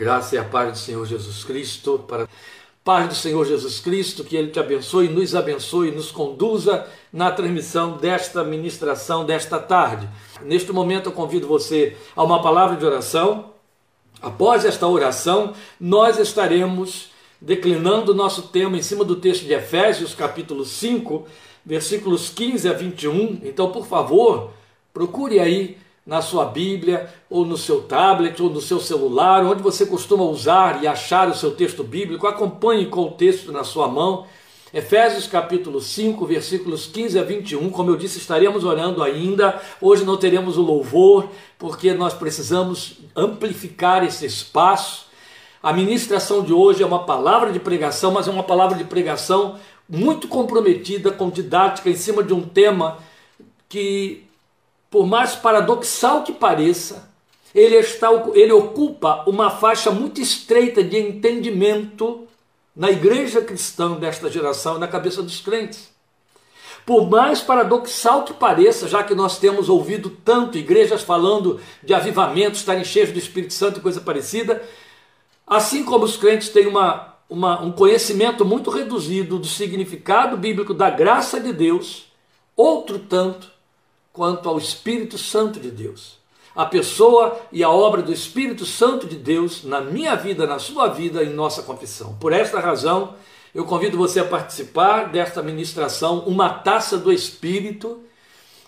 graça e a paz do Senhor Jesus Cristo, para paz do Senhor Jesus Cristo, que Ele te abençoe, nos abençoe, nos conduza na transmissão desta ministração desta tarde. Neste momento eu convido você a uma palavra de oração. Após esta oração, nós estaremos declinando o nosso tema em cima do texto de Efésios, capítulo 5, versículos 15 a 21. Então, por favor, procure aí na sua Bíblia, ou no seu tablet, ou no seu celular, onde você costuma usar e achar o seu texto bíblico, acompanhe com o texto na sua mão. Efésios capítulo 5, versículos 15 a 21. Como eu disse, estaremos orando ainda. Hoje não teremos o louvor, porque nós precisamos amplificar esse espaço. A ministração de hoje é uma palavra de pregação, mas é uma palavra de pregação muito comprometida com didática em cima de um tema que por mais paradoxal que pareça, ele, está, ele ocupa uma faixa muito estreita de entendimento na igreja cristã desta geração e na cabeça dos crentes. Por mais paradoxal que pareça, já que nós temos ouvido tanto igrejas falando de avivamento, estarem cheios do Espírito Santo e coisa parecida, assim como os crentes têm uma, uma, um conhecimento muito reduzido do significado bíblico da graça de Deus, outro tanto quanto ao Espírito Santo de Deus. A pessoa e a obra do Espírito Santo de Deus na minha vida, na sua vida, em nossa confissão. Por esta razão, eu convido você a participar desta ministração, uma taça do Espírito,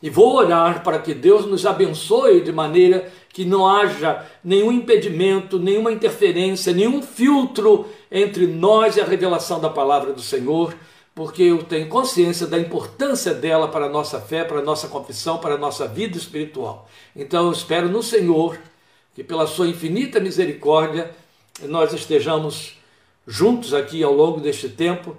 e vou orar para que Deus nos abençoe de maneira que não haja nenhum impedimento, nenhuma interferência, nenhum filtro entre nós e a revelação da palavra do Senhor porque eu tenho consciência da importância dela para a nossa fé, para a nossa confissão, para a nossa vida espiritual. Então eu espero no Senhor que, pela Sua infinita misericórdia, nós estejamos juntos aqui ao longo deste tempo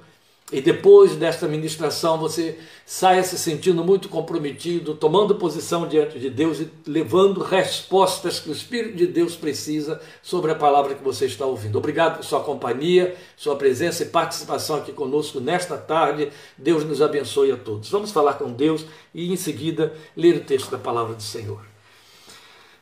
e depois desta ministração você saia se sentindo muito comprometido, tomando posição diante de Deus e levando respostas que o Espírito de Deus precisa sobre a palavra que você está ouvindo. Obrigado por sua companhia, sua presença e participação aqui conosco nesta tarde. Deus nos abençoe a todos. Vamos falar com Deus e em seguida ler o texto da palavra do Senhor.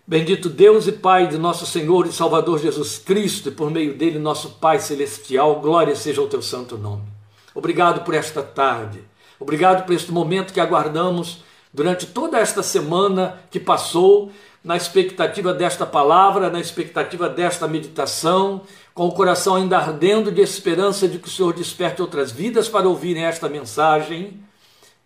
Bendito Deus e Pai de nosso Senhor e Salvador Jesus Cristo, e por meio dele, nosso Pai Celestial, glória seja o teu santo nome. Obrigado por esta tarde. Obrigado por este momento que aguardamos durante toda esta semana que passou, na expectativa desta palavra, na expectativa desta meditação, com o coração ainda ardendo de esperança de que o Senhor desperte outras vidas para ouvirem esta mensagem.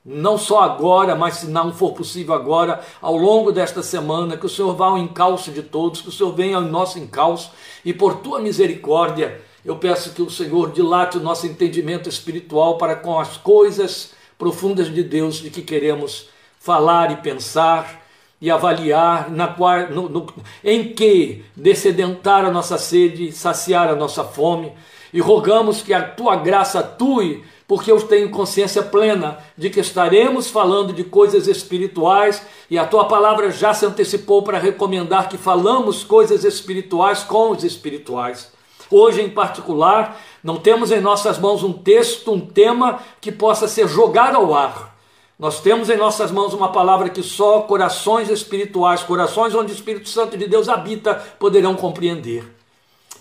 Não só agora, mas se não for possível agora, ao longo desta semana, que o Senhor vá ao encalço de todos, que o Senhor venha ao nosso encalço e por tua misericórdia eu peço que o Senhor dilate o nosso entendimento espiritual para com as coisas profundas de Deus de que queremos falar e pensar e avaliar na qual, no, no, em que descedentar a nossa sede, saciar a nossa fome, e rogamos que a tua graça atue, porque eu tenho consciência plena de que estaremos falando de coisas espirituais e a tua palavra já se antecipou para recomendar que falamos coisas espirituais com os espirituais. Hoje, em particular, não temos em nossas mãos um texto, um tema que possa ser jogado ao ar. Nós temos em nossas mãos uma palavra que só corações espirituais, corações onde o Espírito Santo de Deus habita, poderão compreender.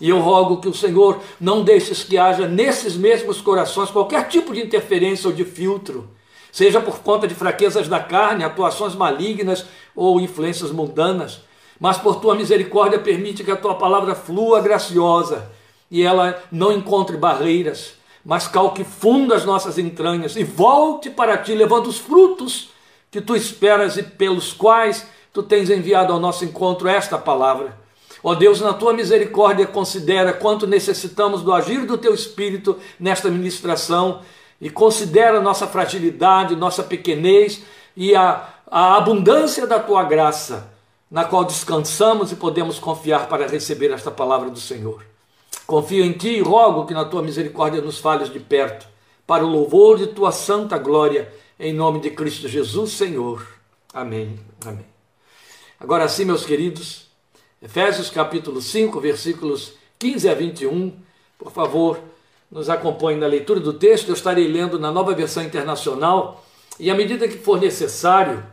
E eu rogo que o Senhor não deixe que haja nesses mesmos corações qualquer tipo de interferência ou de filtro, seja por conta de fraquezas da carne, atuações malignas ou influências mundanas mas por tua misericórdia permite que a tua palavra flua graciosa e ela não encontre barreiras, mas calque fundo as nossas entranhas e volte para ti, levando os frutos que tu esperas e pelos quais tu tens enviado ao nosso encontro esta palavra. Ó oh Deus, na tua misericórdia, considera quanto necessitamos do agir do teu Espírito nesta ministração e considera nossa fragilidade, nossa pequenez e a, a abundância da tua graça na qual descansamos e podemos confiar para receber esta palavra do Senhor. Confio em Ti e rogo que na Tua misericórdia nos fales de perto, para o louvor de Tua santa glória, em nome de Cristo Jesus, Senhor. Amém. Amém. Agora sim, meus queridos, Efésios capítulo 5, versículos 15 a 21, por favor, nos acompanhe na leitura do texto. Eu estarei lendo na nova versão internacional e, à medida que for necessário,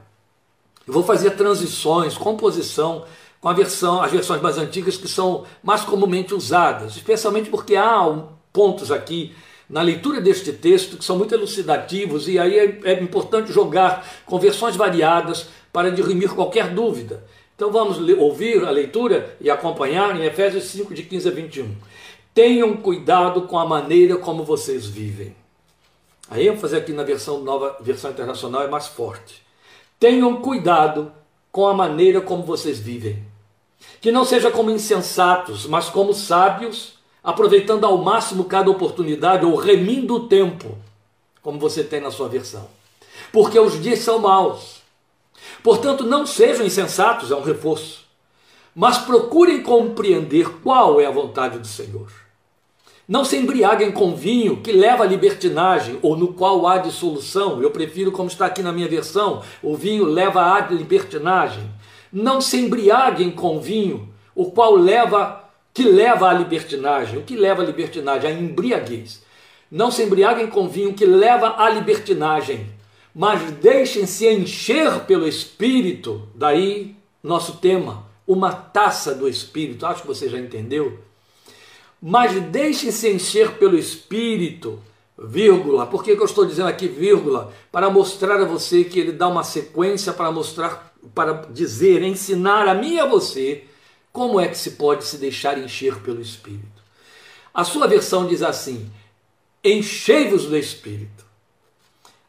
eu vou fazer transições, composição, com versão, as versões mais antigas que são mais comumente usadas, especialmente porque há pontos aqui na leitura deste texto que são muito elucidativos e aí é, é importante jogar com versões variadas para dirimir qualquer dúvida. Então vamos ouvir a leitura e acompanhar em Efésios 5, de 15 a 21. Tenham cuidado com a maneira como vocês vivem. A ênfase aqui na versão nova, versão internacional é mais forte. Tenham cuidado com a maneira como vocês vivem. Que não seja como insensatos, mas como sábios, aproveitando ao máximo cada oportunidade ou remindo o tempo, como você tem na sua versão. Porque os dias são maus. Portanto, não sejam insensatos, é um reforço, mas procurem compreender qual é a vontade do Senhor. Não se embriaguem com vinho que leva à libertinagem ou no qual há dissolução. Eu prefiro, como está aqui na minha versão, o vinho leva à libertinagem. Não se embriaguem com vinho, o qual leva que leva à libertinagem. O que leva à libertinagem? A embriaguez. Não se embriaguem com vinho que leva à libertinagem, mas deixem-se encher pelo Espírito. Daí nosso tema, uma taça do Espírito. Acho que você já entendeu. Mas deixem-se encher pelo Espírito, vírgula. Por que, que eu estou dizendo aqui vírgula? Para mostrar a você que ele dá uma sequência para mostrar, para dizer, ensinar a mim e a você como é que se pode se deixar encher pelo Espírito? A sua versão diz assim: enchei-vos do Espírito.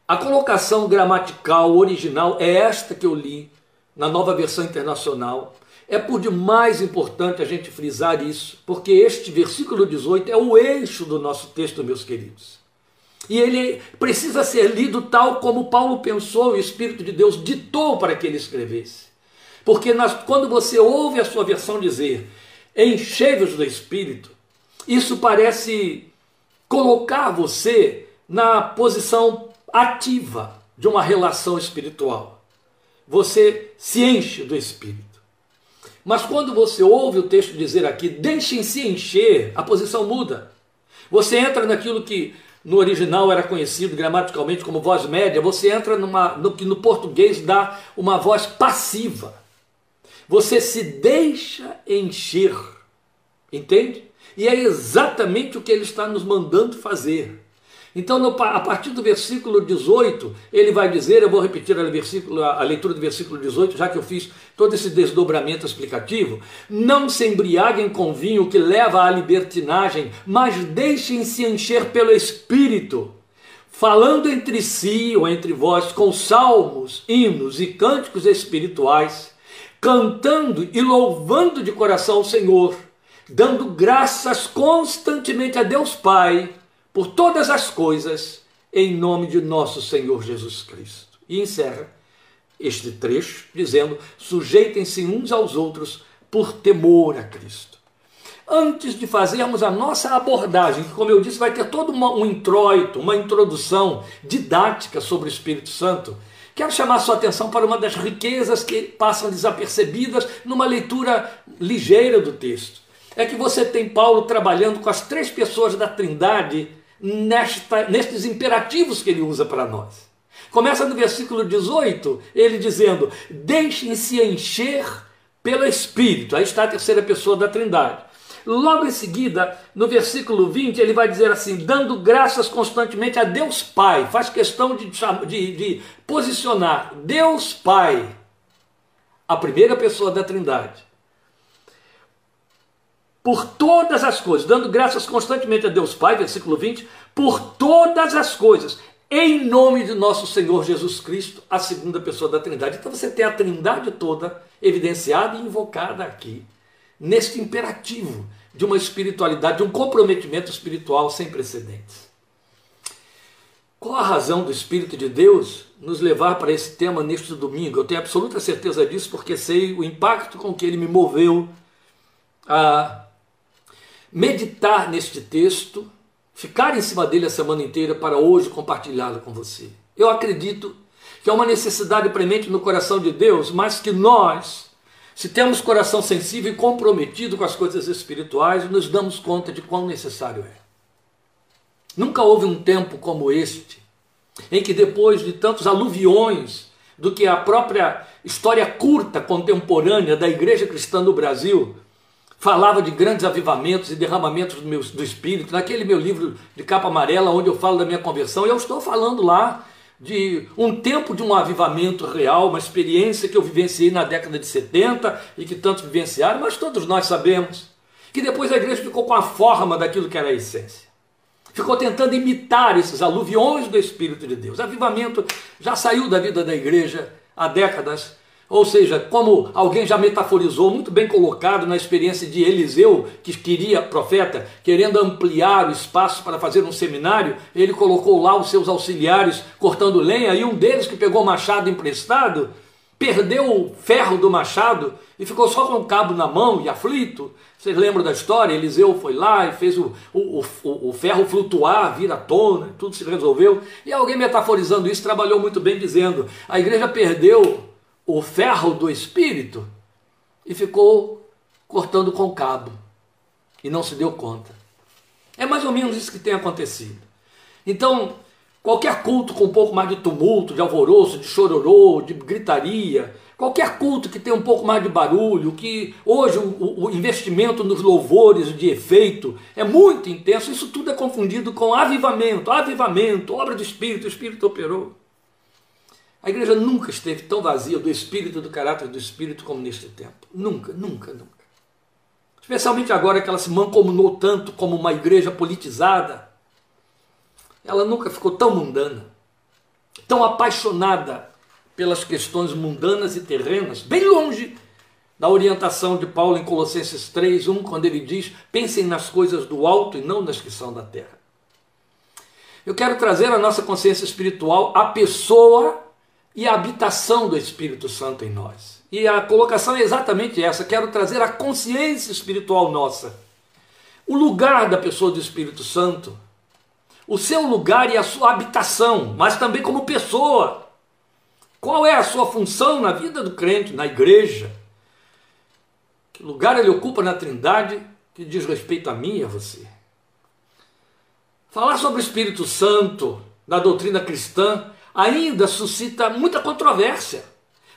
A colocação gramatical original é esta que eu li na nova versão internacional. É por demais importante a gente frisar isso, porque este versículo 18 é o eixo do nosso texto, meus queridos. E ele precisa ser lido tal como Paulo pensou e o Espírito de Deus ditou para que ele escrevesse. Porque nas, quando você ouve a sua versão dizer enchei-vos do Espírito, isso parece colocar você na posição ativa de uma relação espiritual. Você se enche do Espírito. Mas quando você ouve o texto dizer aqui, deixem-se encher, a posição muda. Você entra naquilo que no original era conhecido gramaticalmente como voz média, você entra numa, no que no português dá uma voz passiva. Você se deixa encher. Entende? E é exatamente o que ele está nos mandando fazer. Então, no, a partir do versículo 18, ele vai dizer, eu vou repetir a, a leitura do versículo 18, já que eu fiz todo esse desdobramento explicativo. Não se embriaguem com vinho que leva à libertinagem, mas deixem-se encher pelo Espírito, falando entre si ou entre vós com salmos, hinos e cânticos espirituais cantando e louvando de coração o Senhor, dando graças constantemente a Deus Pai por todas as coisas, em nome de nosso Senhor Jesus Cristo. E encerra este trecho dizendo: sujeitem-se uns aos outros por temor a Cristo. Antes de fazermos a nossa abordagem, que, como eu disse, vai ter todo uma, um introito, uma introdução didática sobre o Espírito Santo, Quero chamar sua atenção para uma das riquezas que passam desapercebidas numa leitura ligeira do texto. É que você tem Paulo trabalhando com as três pessoas da Trindade nesta, nestes imperativos que ele usa para nós. Começa no versículo 18, ele dizendo: Deixem-se encher pelo Espírito. Aí está a terceira pessoa da Trindade. Logo em seguida, no versículo 20, ele vai dizer assim: dando graças constantemente a Deus Pai. Faz questão de, de, de posicionar Deus Pai, a primeira pessoa da Trindade, por todas as coisas, dando graças constantemente a Deus Pai, versículo 20, por todas as coisas, em nome de nosso Senhor Jesus Cristo, a segunda pessoa da Trindade. Então você tem a Trindade toda evidenciada e invocada aqui neste imperativo de uma espiritualidade, de um comprometimento espiritual sem precedentes. Qual a razão do Espírito de Deus nos levar para esse tema neste domingo? Eu tenho absoluta certeza disso porque sei o impacto com que ele me moveu a meditar neste texto, ficar em cima dele a semana inteira para hoje compartilhá-lo com você. Eu acredito que é uma necessidade premente no coração de Deus, mas que nós, se temos coração sensível e comprometido com as coisas espirituais, nos damos conta de quão necessário é. Nunca houve um tempo como este, em que depois de tantos aluviões do que a própria história curta contemporânea da igreja cristã no Brasil falava de grandes avivamentos e derramamentos do, meu, do Espírito. Naquele meu livro de capa amarela, onde eu falo da minha conversão, eu estou falando lá de um tempo de um avivamento real, uma experiência que eu vivenciei na década de 70 e que tantos vivenciaram, mas todos nós sabemos que depois a igreja ficou com a forma daquilo que era a essência. Ficou tentando imitar esses aluviões do Espírito de Deus. Avivamento já saiu da vida da igreja há décadas. Ou seja, como alguém já metaforizou, muito bem colocado na experiência de Eliseu, que queria, profeta, querendo ampliar o espaço para fazer um seminário, ele colocou lá os seus auxiliares cortando lenha, e um deles que pegou o machado emprestado, perdeu o ferro do machado e ficou só com o cabo na mão e aflito. Vocês lembram da história? Eliseu foi lá e fez o, o, o, o ferro flutuar, vir à tona, tudo se resolveu. E alguém metaforizando isso trabalhou muito bem dizendo: a igreja perdeu o ferro do espírito e ficou cortando com o cabo e não se deu conta. É mais ou menos isso que tem acontecido. Então, Qualquer culto com um pouco mais de tumulto, de alvoroço, de chororô, de gritaria, qualquer culto que tenha um pouco mais de barulho, que hoje o, o, investimento nos louvores de efeito é muito intenso, isso tudo é confundido com avivamento, avivamento, obra do Espírito, o Espírito operou. A igreja nunca esteve tão vazia do Espírito, do caráter do Espírito como neste tempo. Nunca, nunca, nunca. Especialmente agora que ela se mancomunou tanto como uma igreja politizada ela nunca ficou tão mundana, tão apaixonada pelas questões mundanas e terrenas, bem longe da orientação de Paulo em Colossenses 3:1, quando ele diz: "Pensem nas coisas do alto e não nas que são da terra". Eu quero trazer à nossa consciência espiritual a pessoa e a habitação do Espírito Santo em nós. E a colocação é exatamente essa: quero trazer a consciência espiritual nossa. O lugar da pessoa do Espírito Santo o seu lugar e a sua habitação, mas também como pessoa. Qual é a sua função na vida do crente, na igreja? Que lugar ele ocupa na Trindade que diz respeito a mim e a você? Falar sobre o Espírito Santo na doutrina cristã ainda suscita muita controvérsia,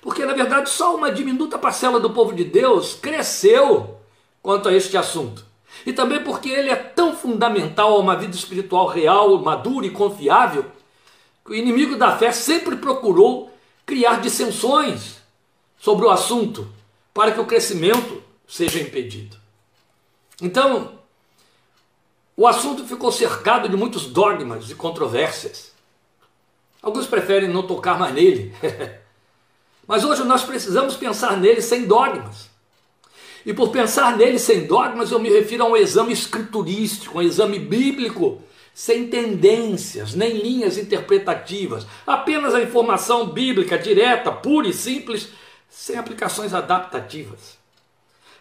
porque na verdade só uma diminuta parcela do povo de Deus cresceu quanto a este assunto e também porque ele é tão fundamental a uma vida espiritual real, madura e confiável, que o inimigo da fé sempre procurou criar dissensões sobre o assunto para que o crescimento seja impedido. Então, o assunto ficou cercado de muitos dogmas e controvérsias. Alguns preferem não tocar mais nele. Mas hoje nós precisamos pensar nele sem dogmas. E por pensar nele sem dogmas, eu me refiro a um exame escriturístico, um exame bíblico, sem tendências, nem linhas interpretativas, apenas a informação bíblica direta, pura e simples, sem aplicações adaptativas.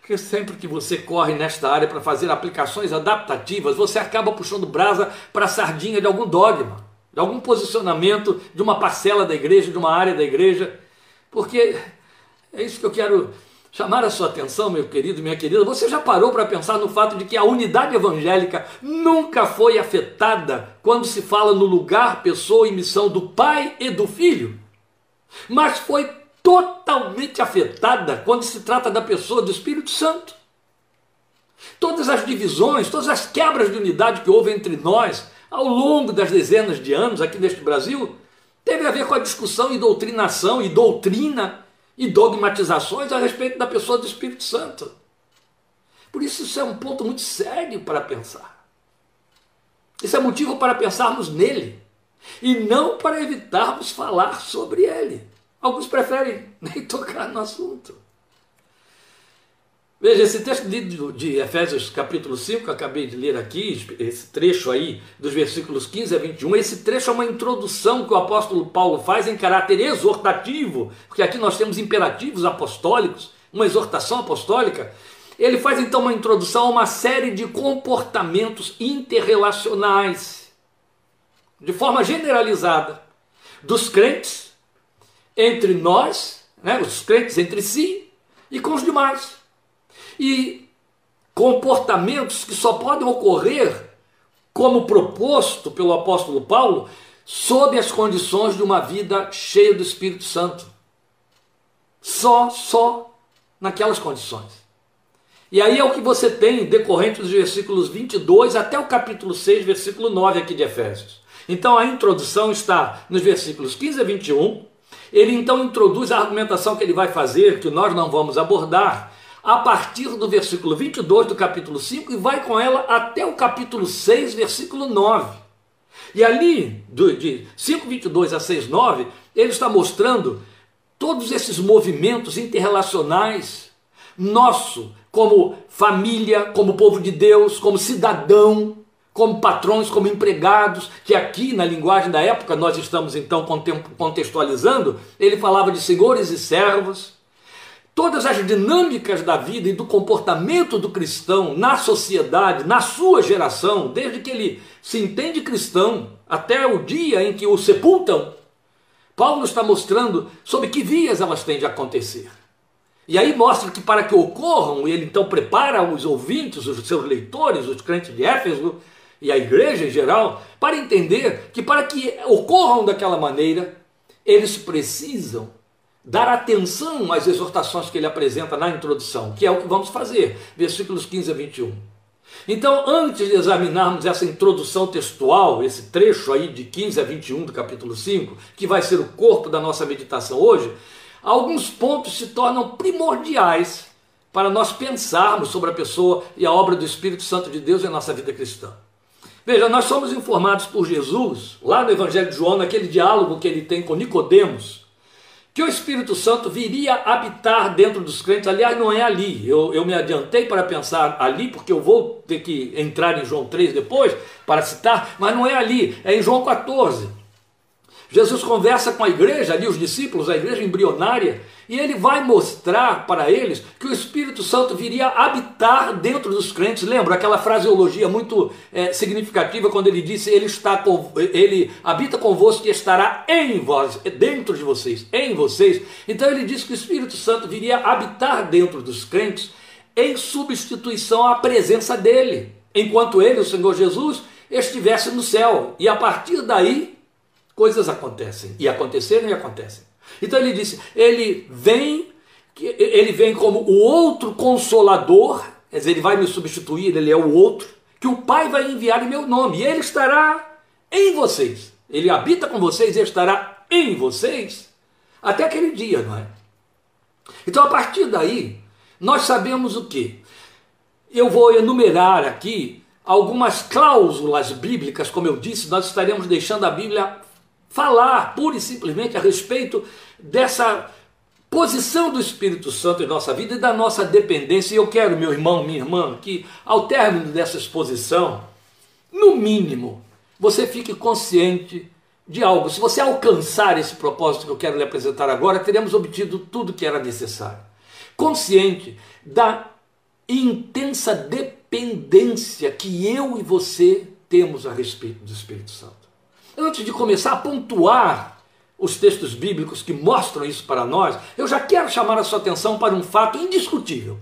Porque sempre que você corre nesta área para fazer aplicações adaptativas, você acaba puxando brasa para a sardinha de algum dogma, de algum posicionamento de uma parcela da igreja, de uma área da igreja, porque é isso que eu quero chamar a sua atenção, meu querido, minha querida, você já parou para pensar no fato de que a unidade evangélica nunca foi afetada quando se fala no lugar, pessoa e missão do Pai e do Filho? Mas foi totalmente afetada quando se trata da pessoa do Espírito Santo. Todas as divisões, todas as quebras de unidade que houve entre nós ao longo das dezenas de anos aqui neste Brasil, teve a ver com a discussão e doutrinação e doutrina e dogmatizações a respeito da pessoa do Espírito Santo. Por isso, isso é um ponto muito sério para pensar. Isso é motivo para pensarmos nele e não para evitarmos falar sobre ele. Alguns preferem nem tocar no assunto. Veja, esse texto de, Efésios capítulo 5, que eu acabei de ler aqui, esse trecho aí, dos versículos 15 a 21, esse trecho é uma introdução que o apóstolo Paulo faz em caráter exortativo, porque aqui nós temos imperativos apostólicos, uma exortação apostólica. Ele faz então uma introdução a uma série de comportamentos interrelacionais, de forma generalizada, dos crentes entre nós, né, os crentes entre si e com os demais e comportamentos que só podem ocorrer, como proposto pelo apóstolo Paulo, sob as condições de uma vida cheia do Espírito Santo. Só, só naquelas condições. E aí é o que você tem decorrente dos versículos 22 até o capítulo 6, versículo 9 aqui de Efésios. Então a introdução está nos versículos 15 a 21. Ele então introduz a argumentação que ele vai fazer, que nós não vamos abordar, a partir do versículo 22 do capítulo 5 e vai com ela até o capítulo 6, versículo 9. E ali, de 5,22 a 6,9, ele está mostrando todos esses movimentos interrelacionais nosso como família, como povo de Deus, como cidadão, como patrões, como empregados, que aqui na linguagem da época nós estamos então contextualizando, ele falava de senhores e servos. Todas as dinâmicas da vida e do comportamento do cristão na sociedade, na sua geração, desde que ele se entende cristão até o dia em que o sepultam, Paulo está mostrando sobre que vias elas têm de acontecer. E aí mostra que para que ocorram, ele então prepara os ouvintes, os seus leitores, os crentes de Éfeso e a igreja em geral, para entender que para que ocorram daquela maneira, eles precisam dar atenção às exortações que ele apresenta na introdução, que é o que vamos fazer, versículos 15 a 21. Então, antes de examinarmos essa introdução textual, esse trecho aí de 15 a 21 do capítulo 5, que vai ser o corpo da nossa meditação hoje, alguns pontos se tornam primordiais para nós pensarmos sobre a pessoa e a obra do Espírito Santo de Deus em nossa vida cristã. Veja, nós somos informados por Jesus, lá no Evangelho de João, naquele diálogo que ele tem com Nicodemos, que o Espírito Santo viria habitar dentro dos crentes. Aliás, não é ali. Eu, eu me adiantei para pensar ali, porque eu vou ter que entrar em João 3 depois para citar, mas não é ali, é em João 14. Jesus conversa com a igreja, ali os discípulos, a igreja embrionária, e ele vai mostrar para eles que o Espírito Santo viria habitar dentro dos crentes. Lembra aquela fraseologia muito é, significativa quando ele disse: ele está com, ele habita convosco e estará em vós, dentro de vocês, em vocês. Então ele diz que o Espírito Santo viria habitar dentro dos crentes em substituição à presença dele, enquanto ele, o Senhor Jesus, estivesse no céu. E a partir daí coisas acontecem. E aconteceram e acontecem. Então ele disse: ele vem, ele vem como o outro consolador, quer dizer, ele vai me substituir, ele é o outro, que o Pai vai enviar em meu nome, e ele estará em vocês. Ele habita com vocês e estará em vocês até aquele dia, não é? Então a partir daí, nós sabemos o que? Eu vou enumerar aqui algumas cláusulas bíblicas, como eu disse, nós estaremos deixando a Bíblia falar pura e simplesmente a respeito dessa posição do Espírito Santo em nossa vida e da nossa dependência. E eu quero, meu irmão, minha irmã, que ao término dessa exposição, no mínimo, você fique consciente de algo. Se você alcançar esse propósito que eu quero lhe apresentar agora, teremos obtido tudo que era necessário. Consciente da intensa dependência que eu e você temos a respeito do Espírito Santo. Antes de começar a pontuar os textos bíblicos que mostram isso para nós, eu já quero chamar a sua atenção para um fato indiscutível.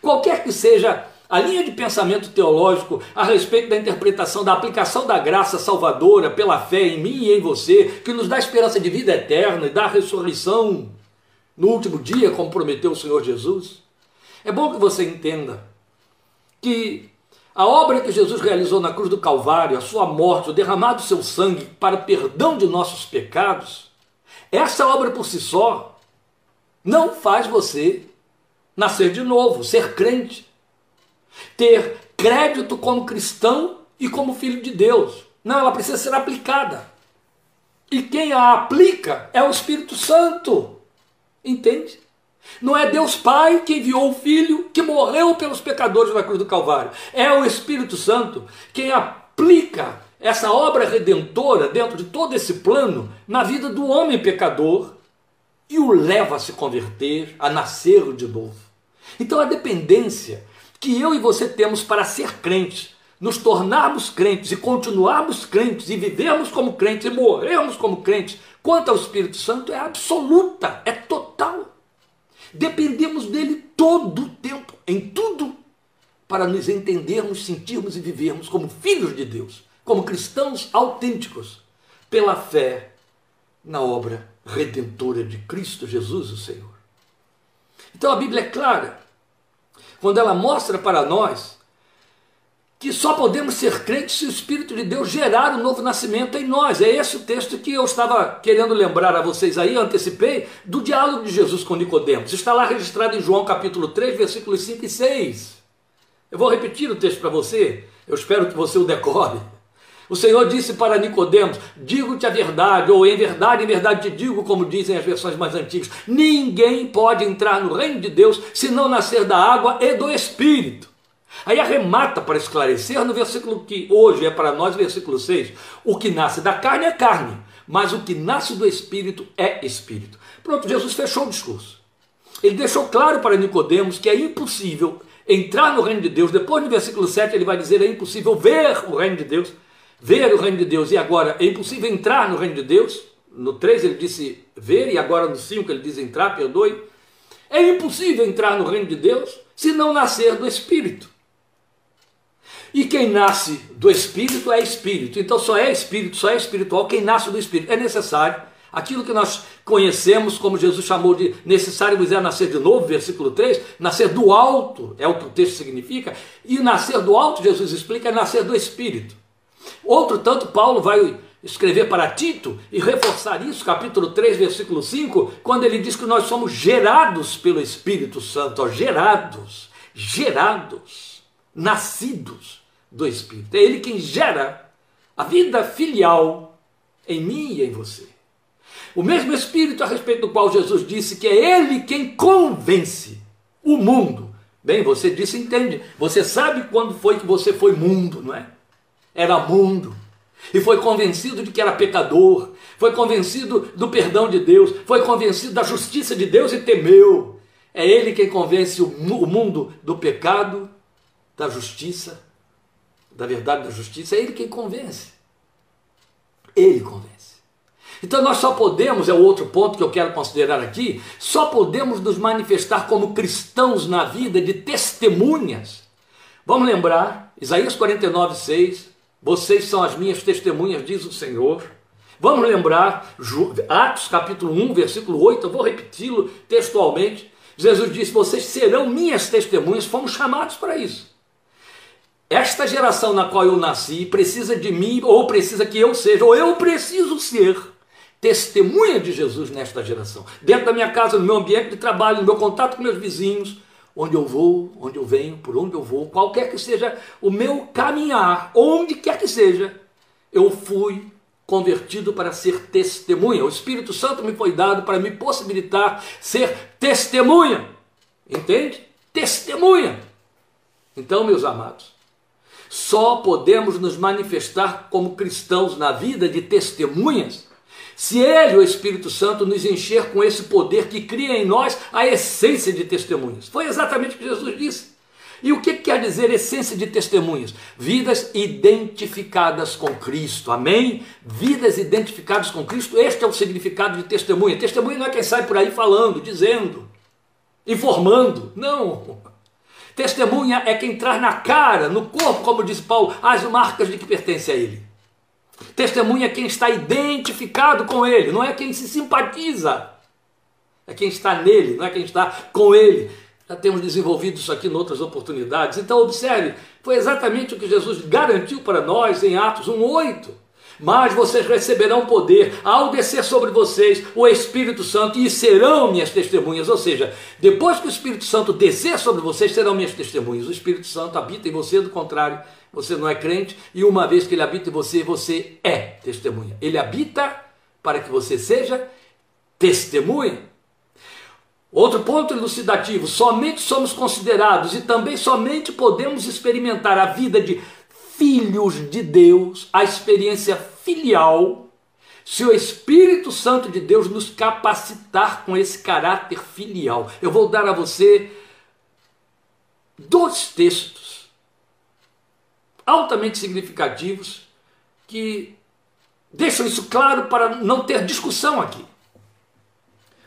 Qualquer que seja a linha de pensamento teológico a respeito da interpretação da aplicação da graça salvadora pela fé em mim e em você, que nos dá esperança de vida eterna e da ressurreição no último dia, como prometeu o Senhor Jesus. É bom que você entenda que a obra que Jesus realizou na cruz do Calvário, a sua morte, o derramado do seu sangue para perdão de nossos pecados, essa obra por si só não faz você nascer de novo, ser crente, ter crédito como cristão e como filho de Deus. Não, ela precisa ser aplicada. E quem a aplica é o Espírito Santo. Entende? Não é Deus Pai que enviou o Filho que morreu pelos pecadores na cruz do Calvário. É o Espírito Santo quem aplica essa obra redentora dentro de todo esse plano na vida do homem pecador e o leva a se converter, a nascer de novo. Então a dependência que eu e você temos para ser crentes, nos tornarmos crentes e continuarmos crentes e vivermos como crentes e morrermos como crentes, quanto ao Espírito Santo é absoluta, é. Dependemos dele todo o tempo, em tudo, para nos entendermos, sentirmos e vivermos como filhos de Deus, como cristãos autênticos, pela fé na obra redentora de Cristo Jesus, o Senhor. Então a Bíblia é clara quando ela mostra para nós que só podemos ser crentes se o Espírito de Deus gerar o um novo nascimento em nós. É esse o texto que eu estava querendo lembrar a vocês aí, antecipei, do diálogo de Jesus com Nicodemos. Está lá registrado em João capítulo 3, versículos 5 e 6. Eu vou repetir o texto para você, eu espero que você o decore. O Senhor disse para Nicodemos: Digo-te a verdade, ou em verdade, em verdade te digo, como dizem as versões mais antigas: ninguém pode entrar no reino de Deus se não nascer da água e do Espírito. Aí arremata para esclarecer no versículo que hoje é para nós, versículo 6. O que nasce da carne é carne, mas o que nasce do espírito é espírito. Pronto, Jesus fechou o discurso. Ele deixou claro para Nicodemos que é impossível entrar no reino de Deus. Depois no versículo 7 ele vai dizer é impossível ver o reino de Deus, ver o reino de Deus. E agora é impossível entrar no reino de Deus. No 3 ele disse ver e agora no 5 ele diz entrar, perdoe. É impossível entrar no reino de Deus se não nascer do espírito. E quem nasce do Espírito é Espírito. Então só é Espírito, só é espiritual quem nasce do Espírito. É necessário aquilo que nós conhecemos, como Jesus chamou de necessário vos é nascer de novo, versículo 3, nascer do alto, é o que o texto significa, e nascer do alto, Jesus explica, é nascer do Espírito. Outro tanto, Paulo vai escrever para Tito e reforçar isso, capítulo 3, versículo 5, quando ele diz que nós somos gerados pelo Espírito Santo, ó, gerados, gerados, nascidos do Espírito. É Ele quem gera a vida filial em mim e em você. O mesmo Espírito a respeito do qual Jesus disse que é Ele quem convence o mundo. Bem, você disse, entende. Você sabe quando foi que você foi mundo, não é? Era mundo. E foi convencido de que era pecador, foi convencido do perdão de Deus, foi convencido da justiça de Deus e temeu. É Ele quem convence o mundo do pecado, da justiça da verdade da justiça, é Ele quem convence. Ele convence. Então nós só podemos, é o outro ponto que eu quero considerar aqui, só podemos nos manifestar como cristãos na vida de testemunhas. Vamos lembrar, Isaías 49, 6, vocês são as minhas testemunhas, diz o Senhor. Vamos lembrar, Atos capítulo 1, versículo 8, eu vou repeti-lo textualmente. Jesus disse: Vocês serão minhas testemunhas, fomos chamados para isso. Esta geração na qual eu nasci precisa de mim, ou precisa que eu seja, ou eu preciso ser testemunha de Jesus nesta geração. Dentro da minha casa, no meu ambiente de trabalho, no meu contato com meus vizinhos, onde eu vou, onde eu venho, por onde eu vou, qualquer que seja o meu caminhar, onde quer que seja, eu fui convertido para ser testemunha. O Espírito Santo me foi dado para me possibilitar ser testemunha. Entende? Testemunha. Então, meus amados, só podemos nos manifestar como cristãos na vida de testemunhas se Ele, o Espírito Santo, nos encher com esse poder que cria em nós a essência de testemunhas. Foi exatamente o que Jesus disse. E o que quer dizer essência de testemunhas? Vidas identificadas com Cristo, amém? Vidas identificadas com Cristo, este é o significado de testemunha. Testemunha não é quem sai por aí falando, dizendo, informando, não. Testemunha é quem traz na cara, no corpo, como diz Paulo, as marcas de que pertence a ele. Testemunha é quem está identificado com ele, não é quem se simpatiza. É quem está nele, não é quem está com ele. Já temos desenvolvido isso aqui em outras oportunidades. Então, observe, foi exatamente o que Jesus garantiu para nós em Atos 1,8 mas vocês receberão poder ao descer sobre vocês o Espírito Santo e serão minhas testemunhas. Ou seja, depois que o Espírito Santo descer sobre vocês, serão minhas testemunhas. O Espírito Santo habita em você, do contrário, você não é crente, e uma vez que ele habita em você, você é testemunha. Ele habita para que você seja testemunha. Outro ponto elucidativo: somente somos considerados e também somente podemos experimentar a vida de filhos de Deus, a experiência filial, se o Espírito Santo de Deus nos capacitar com esse caráter filial. Eu vou dar a você dois textos altamente significativos que deixam isso claro para não ter discussão aqui.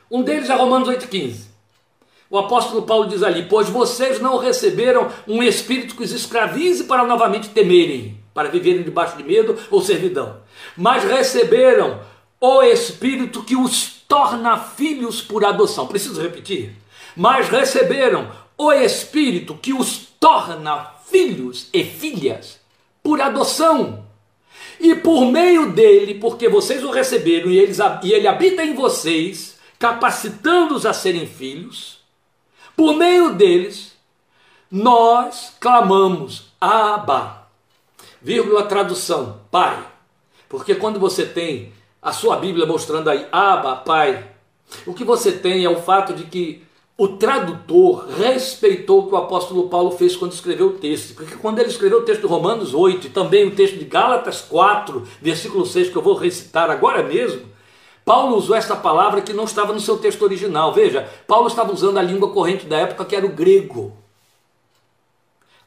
Um deles é Romanos 8,15. O apóstolo Paulo diz ali: Pois vocês não receberam um espírito que os escravize para novamente temerem. para viverem debaixo de medo ou servidão, mas receberam o Espírito que os torna filhos por adoção. Preciso repetir. Mas receberam o Espírito que os torna filhos e filhas por adoção. E por meio dele, porque vocês o receberam e, ele habita em vocês, capacitando-os a serem filhos, por meio deles, nós clamamos, Abba, vírgula tradução, Pai. Porque quando você tem a sua Bíblia mostrando aí, Abba, Pai, o que você tem é o fato de que o tradutor respeitou o que o apóstolo Paulo fez quando escreveu o texto. Porque quando ele escreveu o texto de Romanos 8 e também o texto de Gálatas 4, versículo 6, que eu vou recitar agora mesmo, Paulo usou essa palavra que não estava no seu texto original. Veja, Paulo estava usando a língua corrente da época que era o grego.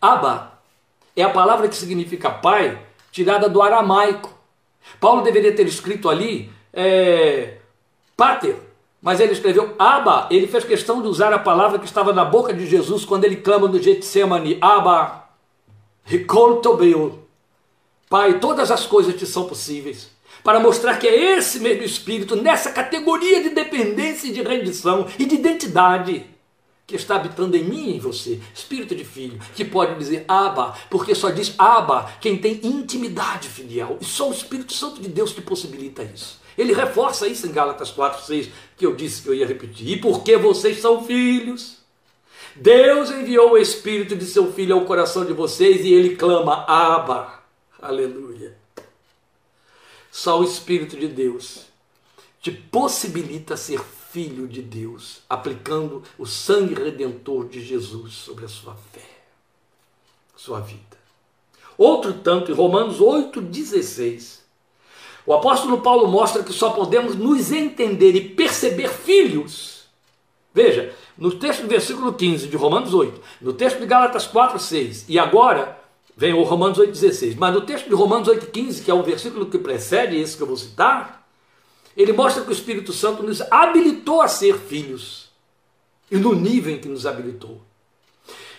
Abba é a palavra que significa pai, tirada do aramaico. Paulo deveria ter escrito ali é, pater, mas ele escreveu Abba. Ele fez questão de usar a palavra que estava na boca de Jesus quando ele clama no Getsemane, Abba, Ricoltobeu. Pai, todas as coisas te são possíveis. Para mostrar que é esse mesmo Espírito, nessa categoria de dependência e de rendição e de identidade, que está habitando em mim e em você, espírito de filho, que pode dizer Abba, porque só diz Abba quem tem intimidade filial, e só o Espírito Santo de Deus que possibilita isso. Ele reforça isso em Gálatas 4, 6, que eu disse que eu ia repetir. E porque vocês são filhos, Deus enviou o Espírito de seu Filho ao coração de vocês e ele clama Abba. Aleluia. Só o Espírito de Deus te possibilita ser filho de Deus, aplicando o sangue redentor de Jesus sobre a sua fé, sua vida. Outro tanto, em Romanos 8,16, o apóstolo Paulo mostra que só podemos nos entender e perceber filhos. Veja, no texto do versículo 15 de Romanos 8, no texto de Gálatas 4, 6, e agora vem o Romanos 8,16, mas no texto de Romanos 8,15, que é o versículo que precede esse que eu vou citar, ele mostra que o Espírito Santo nos habilitou a ser filhos. E no nível em que nos habilitou.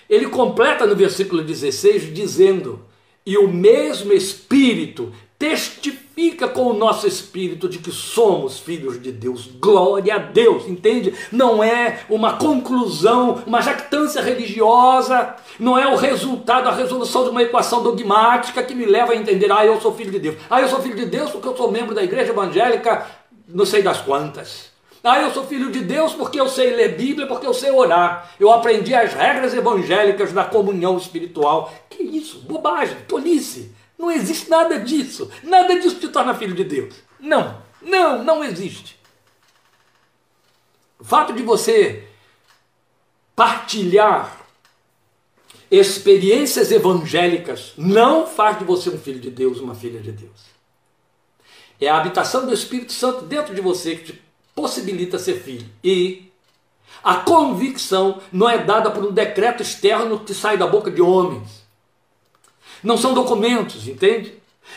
Ele completa no versículo 16 dizendo: E o mesmo Espírito testifica com o nosso espírito de que somos filhos de Deus. Glória a Deus, entende? Não é uma conclusão, uma jactância religiosa, não é o resultado, a resolução de uma equação dogmática que me leva a entender: ah, eu sou filho de Deus. Ah, eu sou filho de Deus porque eu sou membro da igreja evangélica não sei das quantas. Ah, eu sou filho de Deus porque eu sei ler Bíblia, porque eu sei orar. Eu aprendi as regras evangélicas da comunhão espiritual. Que isso? Bobagem, tolice. Não existe nada disso. Nada disso te torna filho de Deus. Não, não, não existe. O fato de você partilhar experiências evangélicas não faz de você um filho de Deus, uma filha de Deus. É a habitação do Espírito Santo dentro de você que te possibilita ser filho. E a convicção não é dada por um decreto externo que sai da boca de homens. Não são documentos, entende?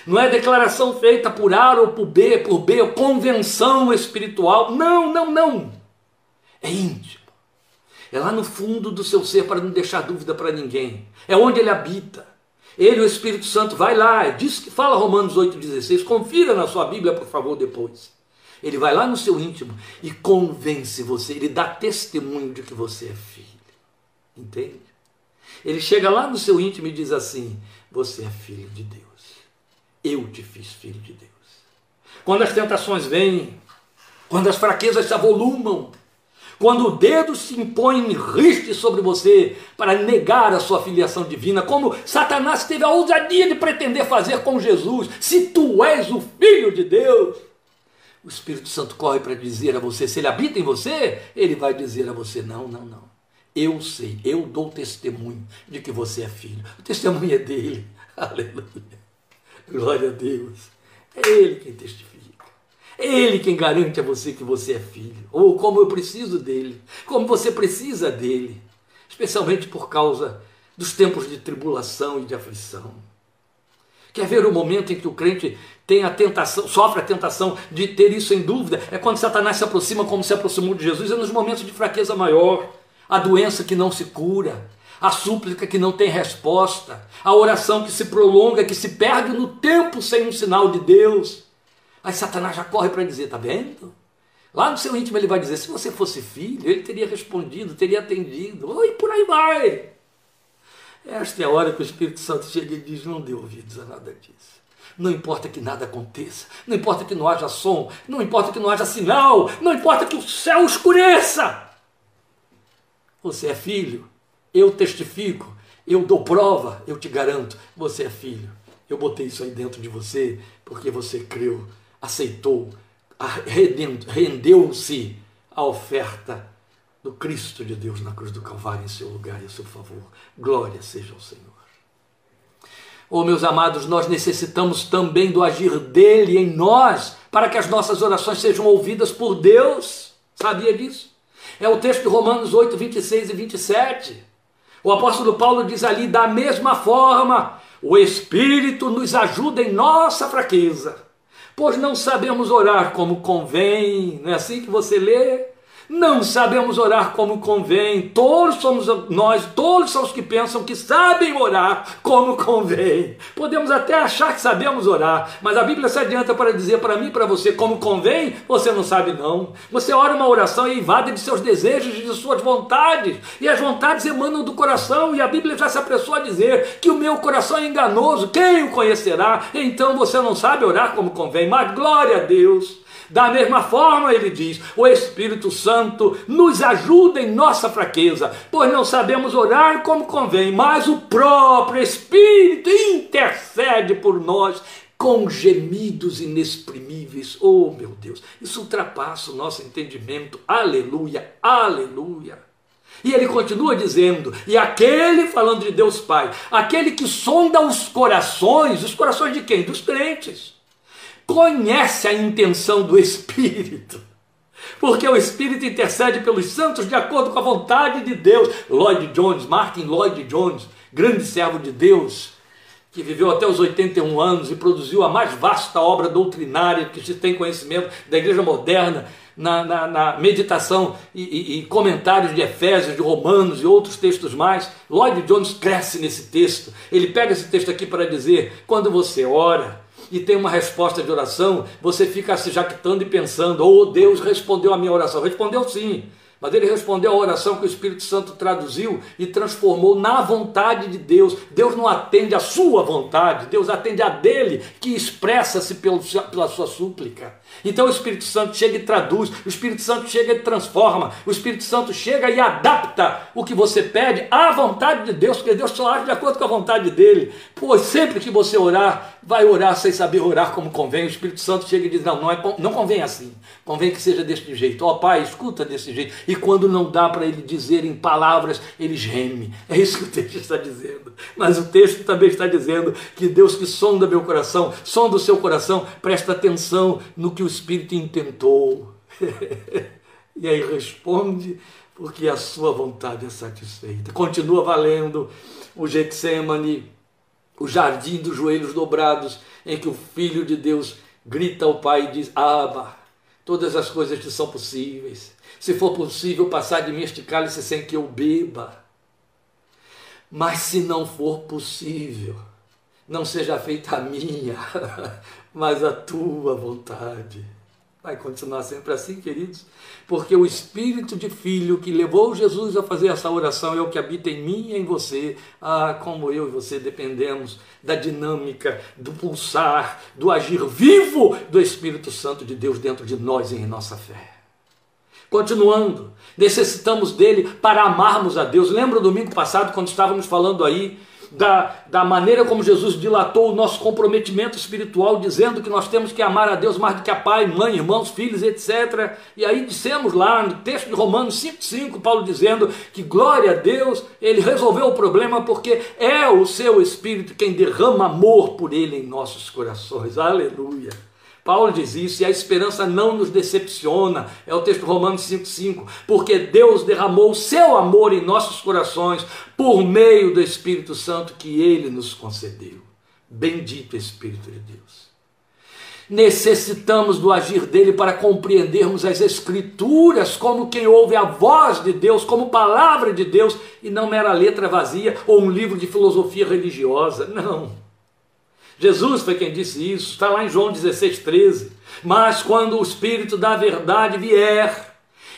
Não é declaração feita por A ou por B, por B, convenção espiritual. Não, não, não. É íntimo. É lá no fundo do seu ser para não deixar dúvida para ninguém. É onde ele habita. Ele, o Espírito Santo, vai lá, é diz que fala Romanos 8,16, confira na sua Bíblia, por favor, depois. Ele vai lá no seu íntimo e convence você, ele dá testemunho de que você é filho. Entende? Ele chega lá no seu íntimo e diz assim: Você é filho de Deus. Eu te fiz filho de Deus. Quando as tentações vêm, quando as fraquezas se avolumam, quando o dedo se impõe em riste sobre você para negar a sua filiação divina, como Satanás teve a ousadia de pretender fazer com Jesus, se tu és o Filho de Deus, o Espírito Santo corre para dizer a você, se ele habita em você, ele vai dizer a você: não, não, não. Eu sei, eu dou testemunho de que você é filho. O testemunho é dele. Aleluia. Glória a Deus. É ele quem testifica. Ele quem garante a você que você é filho, ou como eu preciso dele, como você precisa dele, especialmente por causa dos tempos de tribulação e de aflição. Quer ver o momento em que o crente tem a tentação, sofre a tentação de ter isso em dúvida? É quando Satanás se aproxima como se aproximou de Jesus, é nos momentos de fraqueza maior, a doença que não se cura, a súplica que não tem resposta, a oração que se prolonga, que se perde no tempo sem um sinal de Deus. Aí Satanás já corre para dizer: está vendo? Lá no seu íntimo ele vai dizer: se você fosse filho, ele teria respondido, teria atendido, e por aí vai. Esta é a hora que o Espírito Santo chega e diz: não dê ouvidos a nada disso. Não importa que nada aconteça, não importa que não haja som, não importa que não haja sinal, não importa que o céu escureça. Você é filho, eu testifico, eu dou prova, eu te garanto, você é filho. Eu botei isso aí dentro de você porque você creu, aceitou, rendeu-se à oferta do Cristo de Deus na cruz do Calvário em seu lugar e a seu favor. Glória seja ao Senhor. Oh, meus amados, nós necessitamos também do agir dele em nós para que as nossas orações sejam ouvidas por Deus. Sabia disso? É o texto de Romanos 8, 26 e 27. O apóstolo Paulo diz ali: da mesma forma, o Espírito nos ajuda em nossa fraqueza, pois não sabemos orar como convém. Não é assim que você lê? Não sabemos orar como convém. Todos somos nós, todos são os que pensam que sabem orar como convém. Podemos até achar que sabemos orar, mas a Bíblia se adianta para dizer para mim e para você como convém, você não sabe não. Você ora uma oração e invade de seus desejos e de suas vontades, e as vontades emanam do coração, e a Bíblia já se apressou a dizer que o meu coração é enganoso, quem o conhecerá? Então você não sabe orar como convém, mas glória a Deus. Da mesma forma, ele diz: o Espírito Santo nos ajuda em nossa fraqueza, pois não sabemos orar como convém, mas o próprio Espírito intercede por nós com gemidos inexprimíveis. Oh, meu Deus, isso ultrapassa o nosso entendimento. Aleluia, aleluia. E ele continua dizendo: e aquele, falando de Deus Pai, aquele que sonda os corações, os corações de quem? Dos crentes conhece a intenção do Espírito. Porque o Espírito intercede pelos santos de acordo com a vontade de Deus. Lloyd Jones, Martin Lloyd Jones, grande servo de Deus, que viveu até os 81 anos e produziu a mais vasta obra doutrinária que se tem conhecimento da igreja moderna, na, na, na meditação e, e, e, comentários de Efésios, de Romanos e outros textos mais. Lloyd Jones cresce nesse texto. Ele pega esse texto aqui para dizer: quando você ora, e tem uma resposta de oração, você fica se jactando e pensando: oh, Deus respondeu a minha oração. Respondeu sim. Mas ele respondeu a oração que o Espírito Santo traduziu e transformou na vontade de Deus. Deus não atende a sua vontade, Deus atende a dele, que expressa-se pela sua súplica. Então o Espírito Santo chega e traduz, o Espírito Santo chega e transforma, o Espírito Santo chega e adapta o que você pede à vontade de Deus, porque Deus só age de acordo com a vontade dele. Pois sempre que você orar, vai orar sem saber orar como convém. O Espírito Santo chega e diz: Não, não, é, não convém assim, convém que seja deste jeito. Ó oh, Pai, escuta desse jeito. E quando não dá para ele dizer em palavras, ele geme. É isso que o texto está dizendo. Mas o texto também está dizendo que Deus que sonda meu coração, sonda o seu coração, presta atenção no que o Espírito intentou. e aí responde, porque a sua vontade é satisfeita. Continua valendo o Getsemane, o jardim dos joelhos dobrados, em que o Filho de Deus grita ao Pai e diz: Aba, todas as coisas te são possíveis. Se for possível passar de mim este cálice sem que eu beba. Mas se não for possível, não seja feita a minha, mas a tua vontade. Vai continuar sempre assim, queridos, porque o espírito de filho que levou Jesus a fazer essa oração é o que habita em mim e em você. Ah, como eu e você dependemos da dinâmica, do pulsar, do agir vivo do Espírito Santo de Deus dentro de nós e em nossa fé. Continuando, necessitamos dele para amarmos a Deus. Lembra o domingo passado, quando estávamos falando aí da, da maneira como Jesus dilatou o nosso comprometimento espiritual, dizendo que nós temos que amar a Deus mais do que a pai, mãe, irmãos, filhos, etc. E aí dissemos lá no texto de Romanos 5,5, Paulo dizendo que glória a Deus, ele resolveu o problema porque é o seu Espírito quem derrama amor por ele em nossos corações. Aleluia. Paulo diz isso e a esperança não nos decepciona. É o texto Romanos 5,5. Porque Deus derramou o seu amor em nossos corações por meio do Espírito Santo que ele nos concedeu. Bendito Espírito de Deus. Necessitamos do agir dele para compreendermos as Escrituras como quem ouve a voz de Deus, como palavra de Deus, e não mera letra vazia ou um livro de filosofia religiosa. Não. Jesus foi quem disse isso, está lá em João 16, 13. Mas quando o Espírito da verdade vier,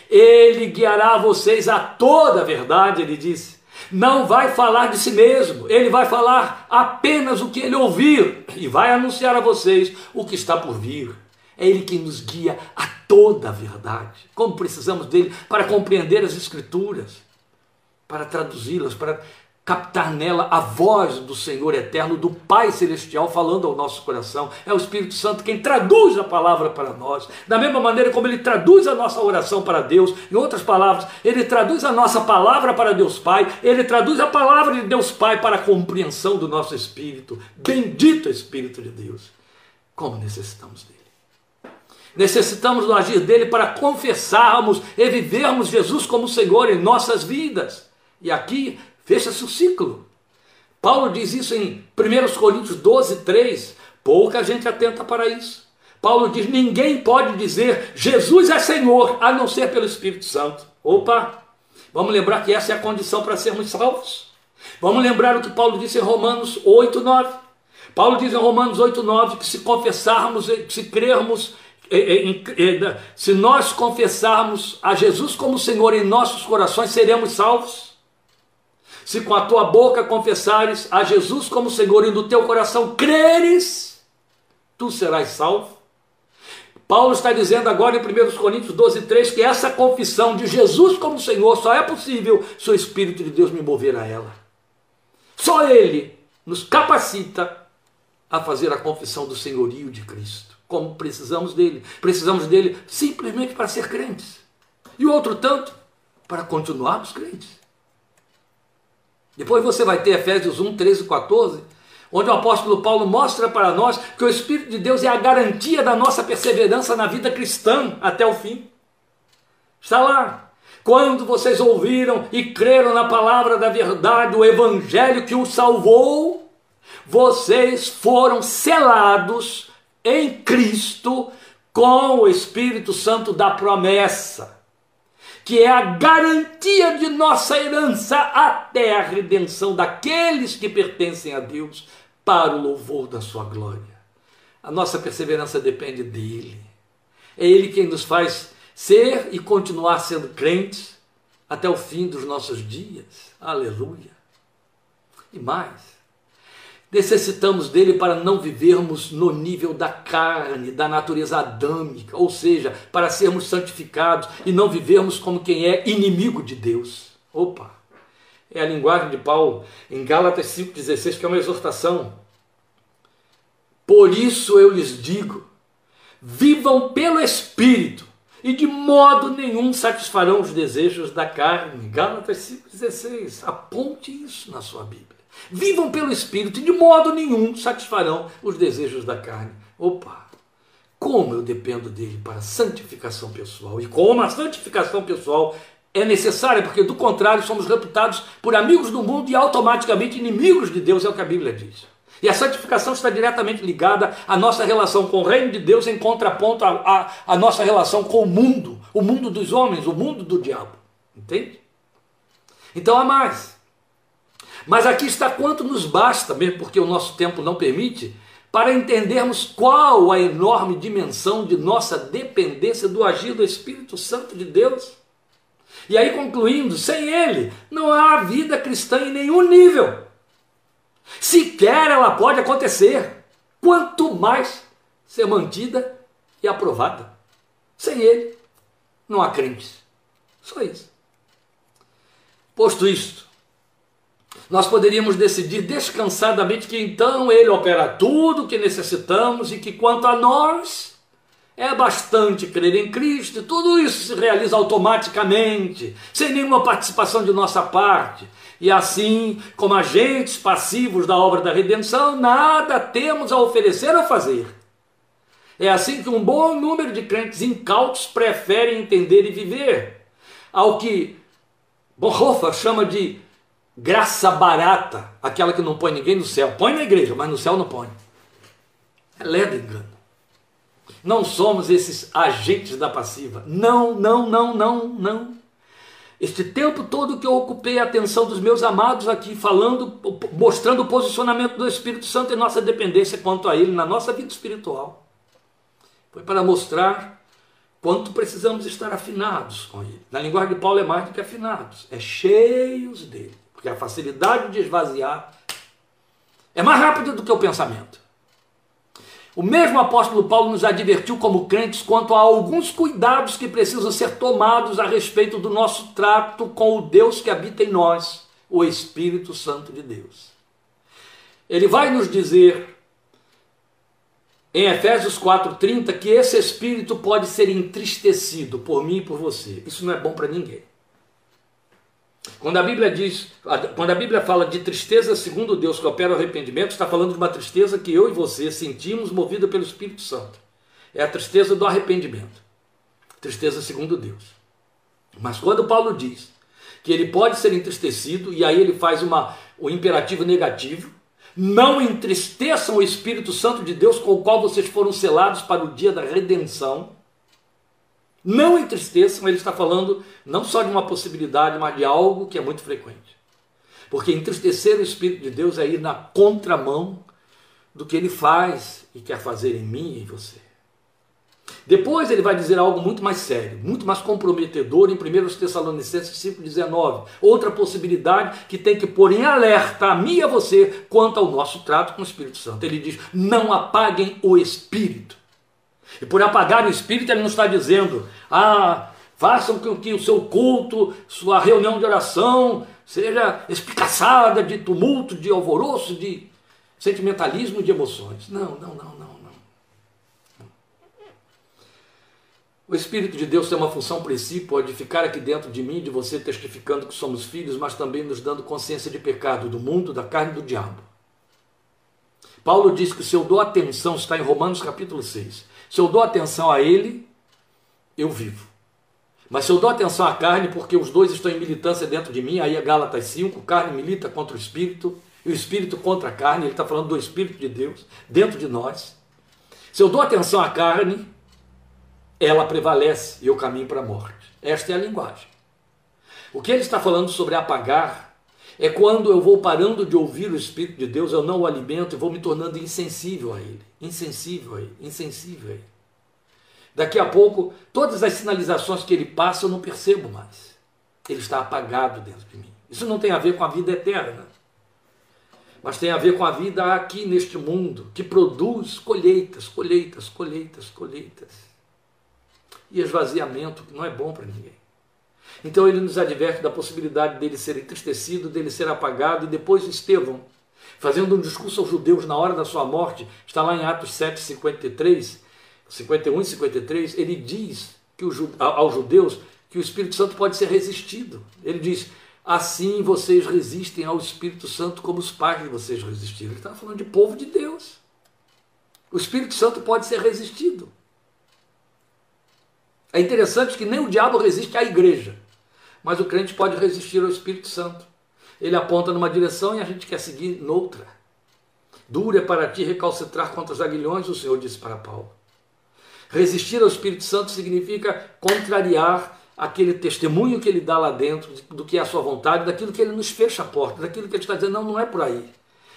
ele guiará vocês a toda a verdade, ele disse não vai falar de si mesmo, ele vai falar apenas o que ele ouvir e vai anunciar a vocês o que está por vir. É ele quem nos guia a toda a verdade. Como precisamos dele para compreender as Escrituras, para traduzi-las, para captar nela a voz do Senhor eterno, do Pai celestial falando ao nosso coração. É o Espírito Santo quem traduz a palavra para nós. Da mesma maneira como ele traduz a nossa oração para Deus, em outras palavras, ele traduz a nossa palavra para Deus Pai, ele traduz a palavra de Deus Pai para a compreensão do nosso espírito. Bendito Espírito de Deus. Como necessitamos dele. Necessitamos do agir dele para confessarmos e vivermos Jesus como Senhor em nossas vidas. E aqui Fecha-se o ciclo. Paulo diz isso em 1 Coríntios 12, 3. Pouca gente atenta para isso. Paulo diz: ninguém pode dizer Jesus é Senhor, a não ser pelo Espírito Santo. Opa! Vamos lembrar que essa é a condição para sermos salvos. Vamos lembrar o que Paulo disse em Romanos 8, 9. Paulo diz em Romanos 8, 9 que se confessarmos, se crermos, se nós confessarmos a Jesus como Senhor em nossos corações, seremos salvos. Se com a tua boca confessares a Jesus como Senhor e no teu coração creres, tu serás salvo. Paulo está dizendo agora em 1 Coríntios 12, 3 que essa confissão de Jesus como Senhor só é possível se o Espírito de Deus me mover a ela. Só Ele nos capacita a fazer a confissão do senhorio de Cristo. Como precisamos dele? Precisamos dele simplesmente para ser crentes. E o outro tanto para continuarmos crentes. Depois você vai ter Efésios 1, 13 e 14, onde o apóstolo Paulo mostra para nós que o Espírito de Deus é a garantia da nossa perseverança na vida cristã até o fim. Está lá. Quando vocês ouviram e creram na palavra da verdade, o evangelho que os salvou, vocês foram selados em Cristo com o Espírito Santo da promessa que é a garantia de nossa herança até a redenção daqueles que pertencem a Deus para o louvor da sua glória. A nossa perseverança depende dele. É ele quem nos faz ser e continuar sendo crentes até o fim dos nossos dias. Aleluia. E mais, necessitamos dele para não vivermos no nível da carne, da natureza adâmica, ou seja, para sermos santificados e não vivermos como quem é inimigo de Deus. Opa! É a linguagem de Paulo em Gálatas 5,16, que é uma exortação. Por isso eu lhes digo: vivam pelo Espírito, e de modo nenhum satisfarão os desejos da carne. Gálatas 5,16. Aponte isso na sua Bíblia. Vivam pelo Espírito e de modo nenhum satisfarão os desejos da carne. Opa! Como eu dependo dele para santificação pessoal e como a santificação pessoal é necessária, porque do contrário somos reputados por amigos do mundo e automaticamente inimigos de Deus, é o que a Bíblia diz. E a santificação está diretamente ligada à nossa relação com o reino de Deus em contraponto à, à, à nossa relação com o mundo, o mundo dos homens, o mundo do diabo. Entende? Então há mais. Mas aqui está quanto nos basta, mesmo porque o nosso tempo não permite, para entendermos qual a enorme dimensão de nossa dependência do agir do Espírito Santo de Deus. E aí, concluindo, sem Ele não há vida cristã em nenhum nível. Sequer ela pode acontecer, quanto mais ser mantida e aprovada. Sem Ele não há crentes. Só isso. Posto isto, nós poderíamos decidir descansadamente que então Ele opera tudo o que necessitamos e que quanto a nós é bastante crer em Cristo, tudo isso se realiza automaticamente, sem nenhuma participação de nossa parte. E assim, como agentes passivos da obra da redenção, nada temos a oferecer ou fazer. É assim que um bom número de crentes incautos preferem entender e viver, ao que Bonhoeffer chama de graça barata, aquela que não põe ninguém no céu. Põe na igreja, mas no céu não põe. É leve engano. Não somos esses agentes da passiva. Não, não, não, não, não. Este tempo todo que eu ocupei a atenção dos meus amados aqui, falando, mostrando o posicionamento do Espírito Santo e nossa dependência quanto a Ele na nossa vida espiritual, foi para mostrar quanto precisamos estar afinados com Ele. Na linguagem de Paulo é mais do que afinados, é cheios dele, porque a facilidade de esvaziar é mais rápida do que o pensamento. O mesmo apóstolo Paulo nos advertiu como crentes quanto a alguns cuidados que precisam ser tomados a respeito do nosso trato com o Deus que habita em nós, o Espírito Santo de Deus. Ele vai nos dizer em Efésios 4:30 que esse espírito pode ser entristecido por mim e por você. Isso não é bom para ninguém. Quando a Bíblia diz, quando a Bíblia fala de tristeza segundo Deus que opera o arrependimento, está falando de uma tristeza que eu e você sentimos movida pelo Espírito Santo. É a tristeza do arrependimento. Tristeza segundo Deus. Mas quando Paulo diz que ele pode ser entristecido, e aí ele faz uma, o imperativo negativo, não entristeçam o Espírito Santo de Deus com o qual vocês foram selados para o dia da redenção. Não entristeçam, ele está falando não só de uma possibilidade, mas de algo que é muito frequente. Porque entristecer o Espírito de Deus é ir na contramão do que ele faz e quer fazer em mim e em você. Depois ele vai dizer algo muito mais sério, muito mais comprometedor em 1 Tessalonicenses 5,19. Outra possibilidade que tem que pôr em alerta a mim e a você quanto ao nosso trato com o Espírito Santo. Ele diz: não apaguem o Espírito. E por apagar o espírito, ele não está dizendo, ah, façam com que o seu culto, sua reunião de oração, seja espicaçada de tumulto, de alvoroço, de sentimentalismo, de emoções. Não, não, não, não, não. O Espírito de Deus tem uma função principal de ficar aqui dentro de mim, de você, testificando que somos filhos, mas também nos dando consciência de pecado do mundo, da carne e do diabo. Paulo diz que se eu dou atenção, está em Romanos capítulo 6. Se eu dou atenção a ele, eu vivo. Mas se eu dou atenção à carne, porque os dois estão em militância dentro de mim, aí é Gálatas 5, carne milita contra o espírito, e o espírito contra a carne, ele está falando do espírito de Deus dentro de nós. Se eu dou atenção à carne, ela prevalece e eu caminho para a morte. Esta é a linguagem. O que ele está falando sobre apagar é quando eu vou parando de ouvir o Espírito de Deus, eu não o alimento e vou me tornando insensível a ele. Insensível a ele, insensível a ele. Daqui a pouco, todas as sinalizações que ele passa eu não percebo mais. Ele está apagado dentro de mim. Isso não tem a ver com a vida eterna, mas tem a ver com a vida aqui neste mundo, que produz colheitas, colheitas, colheitas, colheitas. E esvaziamento, que não é bom para ninguém. Então ele nos adverte da possibilidade dele ser entristecido, dele ser apagado, e depois Estevão, fazendo um discurso aos judeus na hora da sua morte, está lá em Atos 7, 53, 51 e 53, ele diz que o, aos judeus que o Espírito Santo pode ser resistido. Ele diz: assim vocês resistem ao Espírito Santo como os pais de vocês resistiram. Ele estava falando de povo de Deus. O Espírito Santo pode ser resistido. É interessante que nem o diabo resiste à igreja. Mas o crente pode resistir ao Espírito Santo. Ele aponta numa direção e a gente quer seguir noutra. Dura é para ti recalcitrar contra os aguilhões, o Senhor disse para Paulo. Resistir ao Espírito Santo significa contrariar aquele testemunho que ele dá lá dentro do que é a sua vontade, daquilo que ele nos fecha a porta, daquilo que ele está dizendo, não, não é por aí.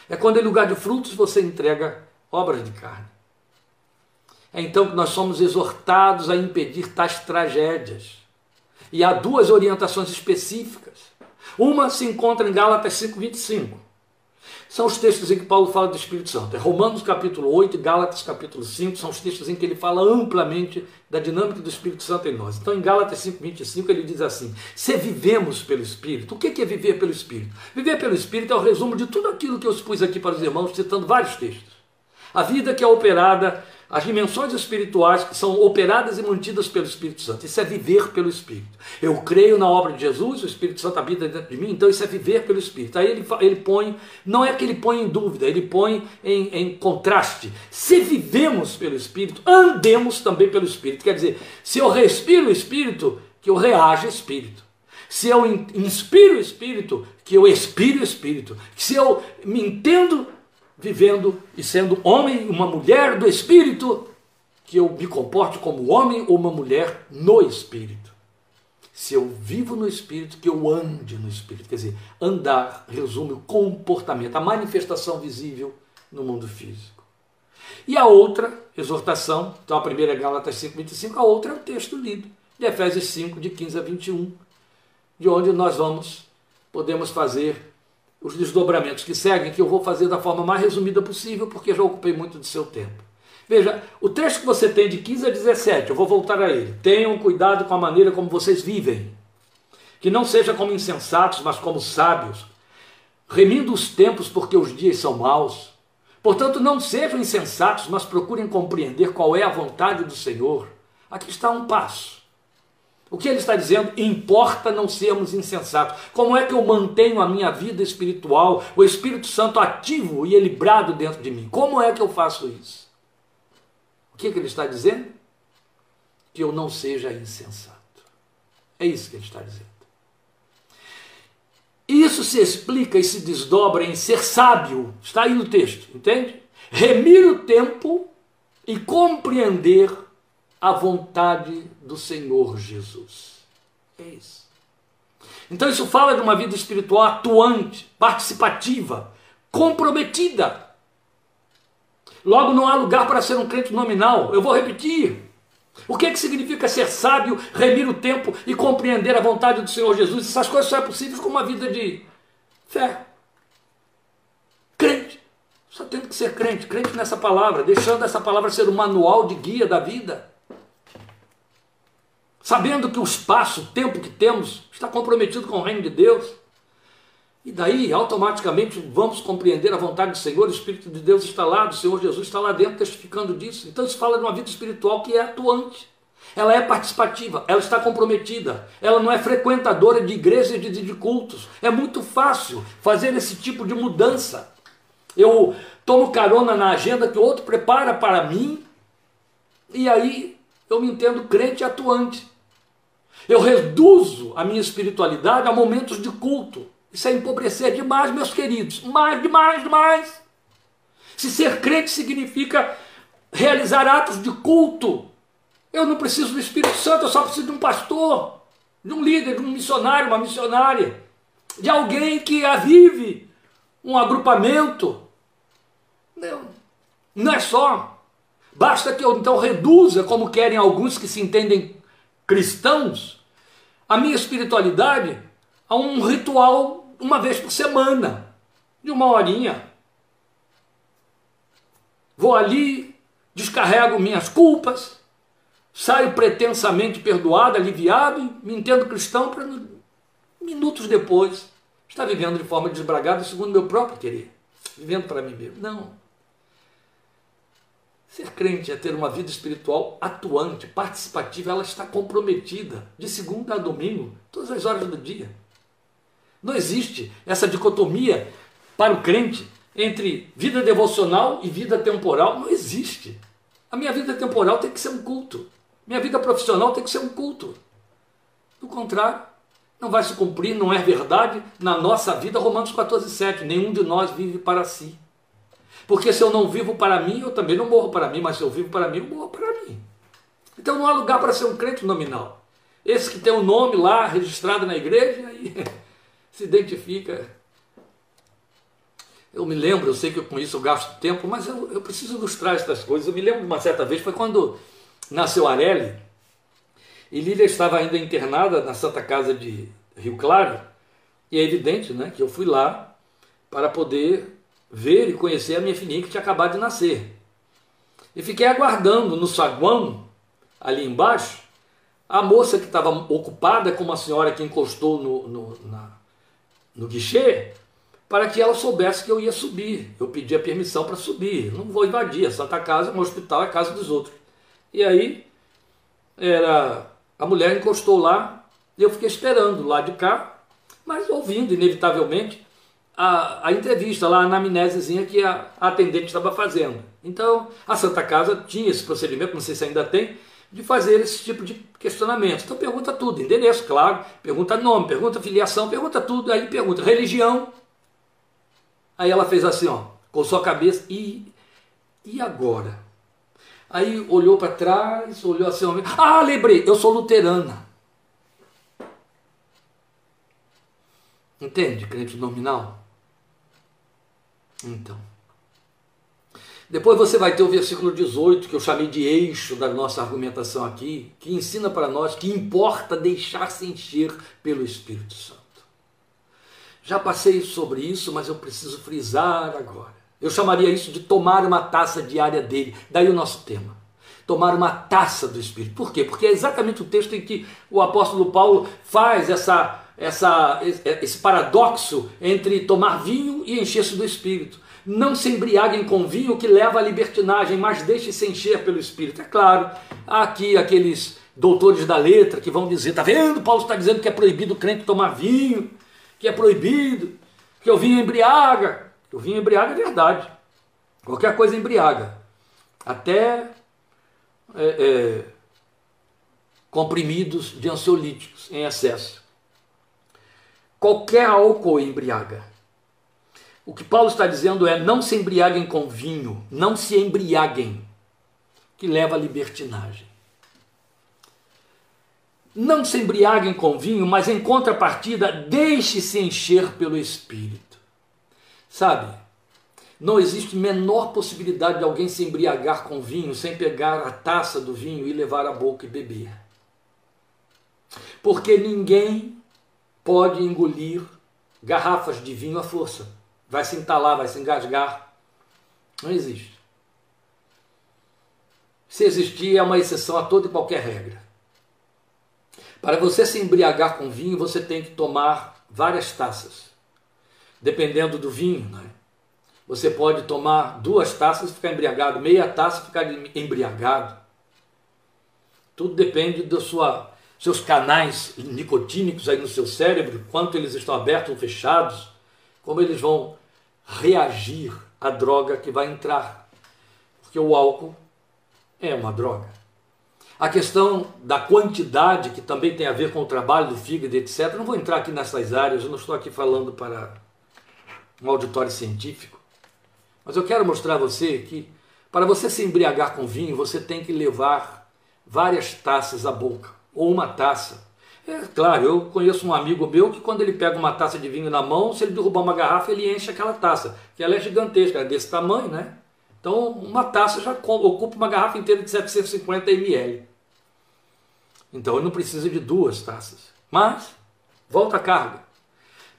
É quando em lugar de frutos você entrega obras de carne. É então que nós somos exortados a impedir tais tragédias. E há duas orientações específicas. Uma se encontra em Gálatas 5:25. São os textos em que Paulo fala do Espírito Santo. É Romanos capítulo 8 e Gálatas capítulo 5 são os textos em que ele fala amplamente da dinâmica do Espírito Santo em nós. Então, em Gálatas 5:25 ele diz assim: "Se vivemos pelo Espírito". O que é viver pelo Espírito? Viver pelo Espírito é o resumo de tudo aquilo que eu expus aqui para os irmãos, citando vários textos. A vida que é operada as dimensões espirituais que são operadas e mantidas pelo Espírito Santo. Isso é viver pelo Espírito. Eu creio na obra de Jesus, o Espírito Santo habita dentro de mim, então isso é viver pelo Espírito. Aí ele, ele põe, não é que ele põe em dúvida, ele põe em, em contraste. Se vivemos pelo Espírito, andemos também pelo Espírito. Quer dizer, se eu respiro o Espírito, que eu reaja Espírito. Se eu inspiro o Espírito, que eu expire o Espírito. Se eu me entendo vivendo e sendo homem, uma mulher do Espírito, que eu me comporte como homem ou uma mulher no espírito. Se eu vivo no espírito, que eu ande no espírito. Quer dizer, andar resume o comportamento, a manifestação visível no mundo físico. E a outra exortação, então a primeira é Gálatas 5, 25, a outra é o texto lido, de Efésios 5, de 15 a 21, de onde nós vamos, podemos fazer os desdobramentos que seguem, que eu vou fazer da forma mais resumida possível, porque já ocupei muito do seu tempo. Veja, o texto que você tem de 15 a 17, eu vou voltar a ele. Tenham cuidado com a maneira como vocês vivem. Que não seja como insensatos, mas como sábios, remindo os tempos porque os dias são maus. Portanto, não sejam insensatos, mas procurem compreender qual é a vontade do Senhor. Aqui está um passo. O que ele está dizendo? Importa não sermos insensatos. Como é que eu mantenho a minha vida espiritual, o Espírito Santo ativo e equilibrado dentro de mim? Como é que eu faço isso? O que, que ele está dizendo? Que eu não seja insensato. É isso que ele está dizendo. Isso se explica e se desdobra em ser sábio. Está aí no texto, entende? Remir o tempo e compreender a vontade do Senhor Jesus. É isso. Então isso fala de uma vida espiritual atuante, participativa, comprometida. Logo, não há lugar para ser um crente nominal. Eu vou repetir. O que, é que significa ser sábio, remir o tempo e compreender a vontade do Senhor Jesus? Essas coisas só é possível com uma vida de fé. Crente. Só tem que ser crente, crente nessa palavra, deixando essa palavra ser o manual de guia da vida. Sabendo que o espaço, o tempo que temos, está comprometido com o reino de Deus. E daí, automaticamente, vamos compreender a vontade do Senhor, o Espírito de Deus está lá, o Senhor Jesus está lá dentro testificando disso. Então, isso fala de uma vida espiritual que é atuante. Ela é participativa, ela está comprometida, ela não é frequentadora de igrejas e de cultos. É muito fácil fazer esse tipo de mudança. Eu tomo carona na agenda que o outro prepara para mim, e aí eu me entendo crente atuante. Eu reduzo a minha espiritualidade a momentos de culto. Isso é empobrecer demais, meus queridos. Mais, demais, demais. Se ser crente significa realizar atos de culto, eu não preciso do Espírito Santo, eu só preciso de um pastor, de um líder, de um missionário, uma missionária, de alguém que avive um agrupamento. Não, não é só. Basta que eu então reduza, como querem alguns que se entendem cristãos, a minha espiritualidade a um ritual uma vez por semana, de uma horinha. Vou ali, descarrego minhas culpas, saio pretensamente perdoado, aliviado me entendo cristão para minutos depois estar vivendo de forma desbragada segundo meu próprio querer, vivendo para mim mesmo. Não. Ser crente é ter uma vida espiritual atuante, participativa, ela está comprometida de segunda a domingo, todas as horas do dia. Não existe essa dicotomia para o crente entre vida devocional e vida temporal. Não existe. A minha vida temporal tem que ser um culto. Minha vida profissional tem que ser um culto. Do contrário, não vai se cumprir, não é verdade na nossa vida. Romanos 14, 7. Nenhum de nós vive para si. Porque se eu não vivo para mim, eu também não morro para mim, mas se eu vivo para mim, eu morro para mim. Então não há lugar para ser um crente nominal. Esse que tem o um nome lá registrado na igreja, aí se identifica. Eu me lembro, eu sei que com isso eu gasto tempo, mas eu, eu preciso ilustrar essas coisas. Eu me lembro de uma certa vez, foi quando nasceu Areli, e Lília estava ainda internada na Santa Casa de Rio Claro, e é evidente né, que eu fui lá para poder ver e conhecer a minha filhinha que tinha acabado de nascer. E fiquei aguardando no saguão, ali embaixo, a moça que estava ocupada com uma senhora que encostou no, no, na, no guichê para que ela soubesse que eu ia subir. Eu pedi a permissão para subir. Não vou invadir. A Santa Casa, um hospital, é casa dos outros. E aí, era a mulher encostou lá e eu fiquei esperando lá de cá, mas ouvindo, inevitavelmente, a, a entrevista lá, a anamnesezinha que a, a atendente estava fazendo. Então, a Santa Casa tinha esse procedimento, não sei se ainda tem, de fazer esse tipo de questionamento. Então pergunta tudo, endereço, claro, pergunta nome, pergunta filiação, pergunta tudo, aí pergunta religião. Aí ela fez assim, ó, com sua cabeça, e, e agora? Aí olhou para trás, olhou assim, ah, lembrei, eu sou luterana. Entende, crente nominal? Então. Depois você vai ter o versículo 18, que eu chamei de eixo da nossa argumentação aqui, que ensina para nós que importa deixar-se encher pelo Espírito Santo. Já passei sobre isso, mas eu preciso frisar agora. Eu chamaria isso de tomar uma taça diária dele. Daí o nosso tema. Tomar uma taça do Espírito. Por quê? Porque é exatamente o texto em que o apóstolo Paulo faz essa, essa, esse paradoxo entre tomar vinho e encher-se do Espírito. Não se embriaguem com vinho que leva à libertinagem, mas deixe-se encher pelo Espírito. É claro, há aqui aqueles doutores da letra que vão dizer: está vendo? Paulo está dizendo que é proibido o crente tomar vinho, que é proibido, que o vinho embriaga. O vinho embriaga é verdade. Qualquer coisa embriaga. Até é, é, comprimidos de ansiolíticos em excesso. Qualquer álcool embriaga. O que Paulo está dizendo é: não se embriaguem com vinho, não se embriaguem, que leva à libertinagem. Não se embriaguem com vinho, mas em contrapartida, deixe-se encher pelo Espírito. Sabe, não existe menor possibilidade de alguém se embriagar com vinho sem pegar a taça do vinho e levar à boca e beber. Porque ninguém pode engolir garrafas de vinho à força vai se entalar, vai se engasgar. Não existe. Se existir, é uma exceção a toda e qualquer regra. Para você se embriagar com vinho, você tem que tomar várias taças. Dependendo do vinho, né? você pode tomar duas taças e ficar embriagado, meia taça e ficar embriagado. Tudo depende dos sua, seus canais nicotínicos aí no seu cérebro, quanto eles estão abertos ou fechados como eles vão reagir à droga que vai entrar. Porque o álcool é uma droga. A questão da quantidade, que também tem a ver com o trabalho do fígado, etc. Não vou entrar aqui nessas áreas, eu não estou aqui falando para um auditório científico. Mas eu quero mostrar a você que para você se embriagar com vinho, você tem que levar várias taças à boca, ou uma taça, é claro, eu conheço um amigo meu que quando ele pega uma taça de vinho na mão, se ele derrubar uma garrafa, ele enche aquela taça, que ela é gigantesca, é desse tamanho, né? Então, uma taça já ocupa uma garrafa inteira de 750 ml. Então, ele não precisa de duas taças. Mas, volta a carga.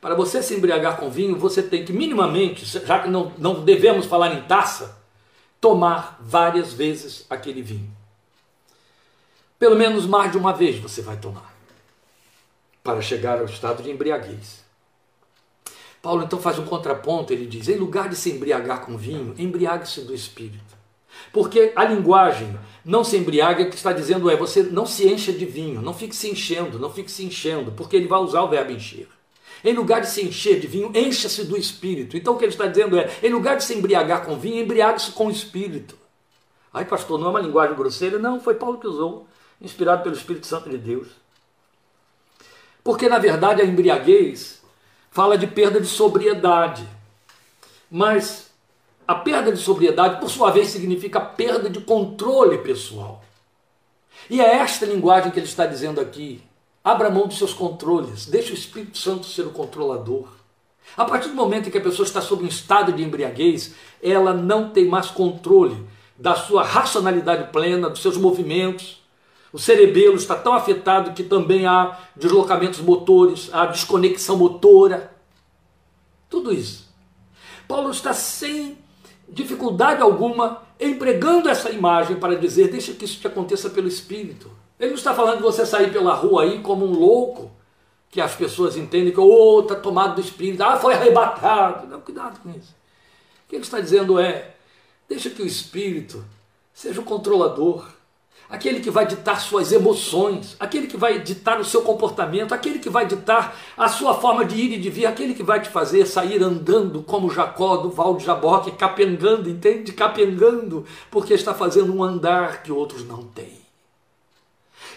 Para você se embriagar com vinho, você tem que minimamente, já que não, não devemos falar em taça, tomar várias vezes aquele vinho. Pelo menos mais de uma vez você vai tomar para chegar ao estado de embriaguez. Paulo então faz um contraponto, ele diz: em lugar de se embriagar com vinho, embriague-se do espírito. Porque a linguagem não se embriaga, o que está dizendo é você não se encha de vinho, não fique se enchendo, não fique se enchendo, porque ele vai usar o verbo encher. Em lugar de se encher de vinho, encha-se do espírito. Então o que ele está dizendo é: em lugar de se embriagar com vinho, embriague-se com o espírito. Ai, pastor, não é uma linguagem grosseira? Não, foi Paulo que usou, inspirado pelo Espírito Santo de Deus. Porque, na verdade, a embriaguez fala de perda de sobriedade. Mas a perda de sobriedade, por sua vez, significa perda de controle pessoal. E é esta linguagem que ele está dizendo aqui. Abra mão dos seus controles, deixe o Espírito Santo ser o controlador. A partir do momento em que a pessoa está sob um estado de embriaguez, ela não tem mais controle da sua racionalidade plena, dos seus movimentos, o cerebelo está tão afetado que também há deslocamentos motores, há desconexão motora. Tudo isso. Paulo está sem dificuldade alguma empregando essa imagem para dizer: deixa que isso te aconteça pelo Espírito. Ele não está falando de você sair pela rua aí como um louco, que as pessoas entendem que, oh, está tomado do Espírito, ah, foi arrebatado. Não, cuidado com isso. O que ele está dizendo é: deixa que o Espírito seja o controlador aquele que vai ditar suas emoções, aquele que vai ditar o seu comportamento, aquele que vai ditar a sua forma de ir e de vir, aquele que vai te fazer sair andando como Jacó do Val de Jaboque, capengando, entende? Capengando, porque está fazendo um andar que outros não têm.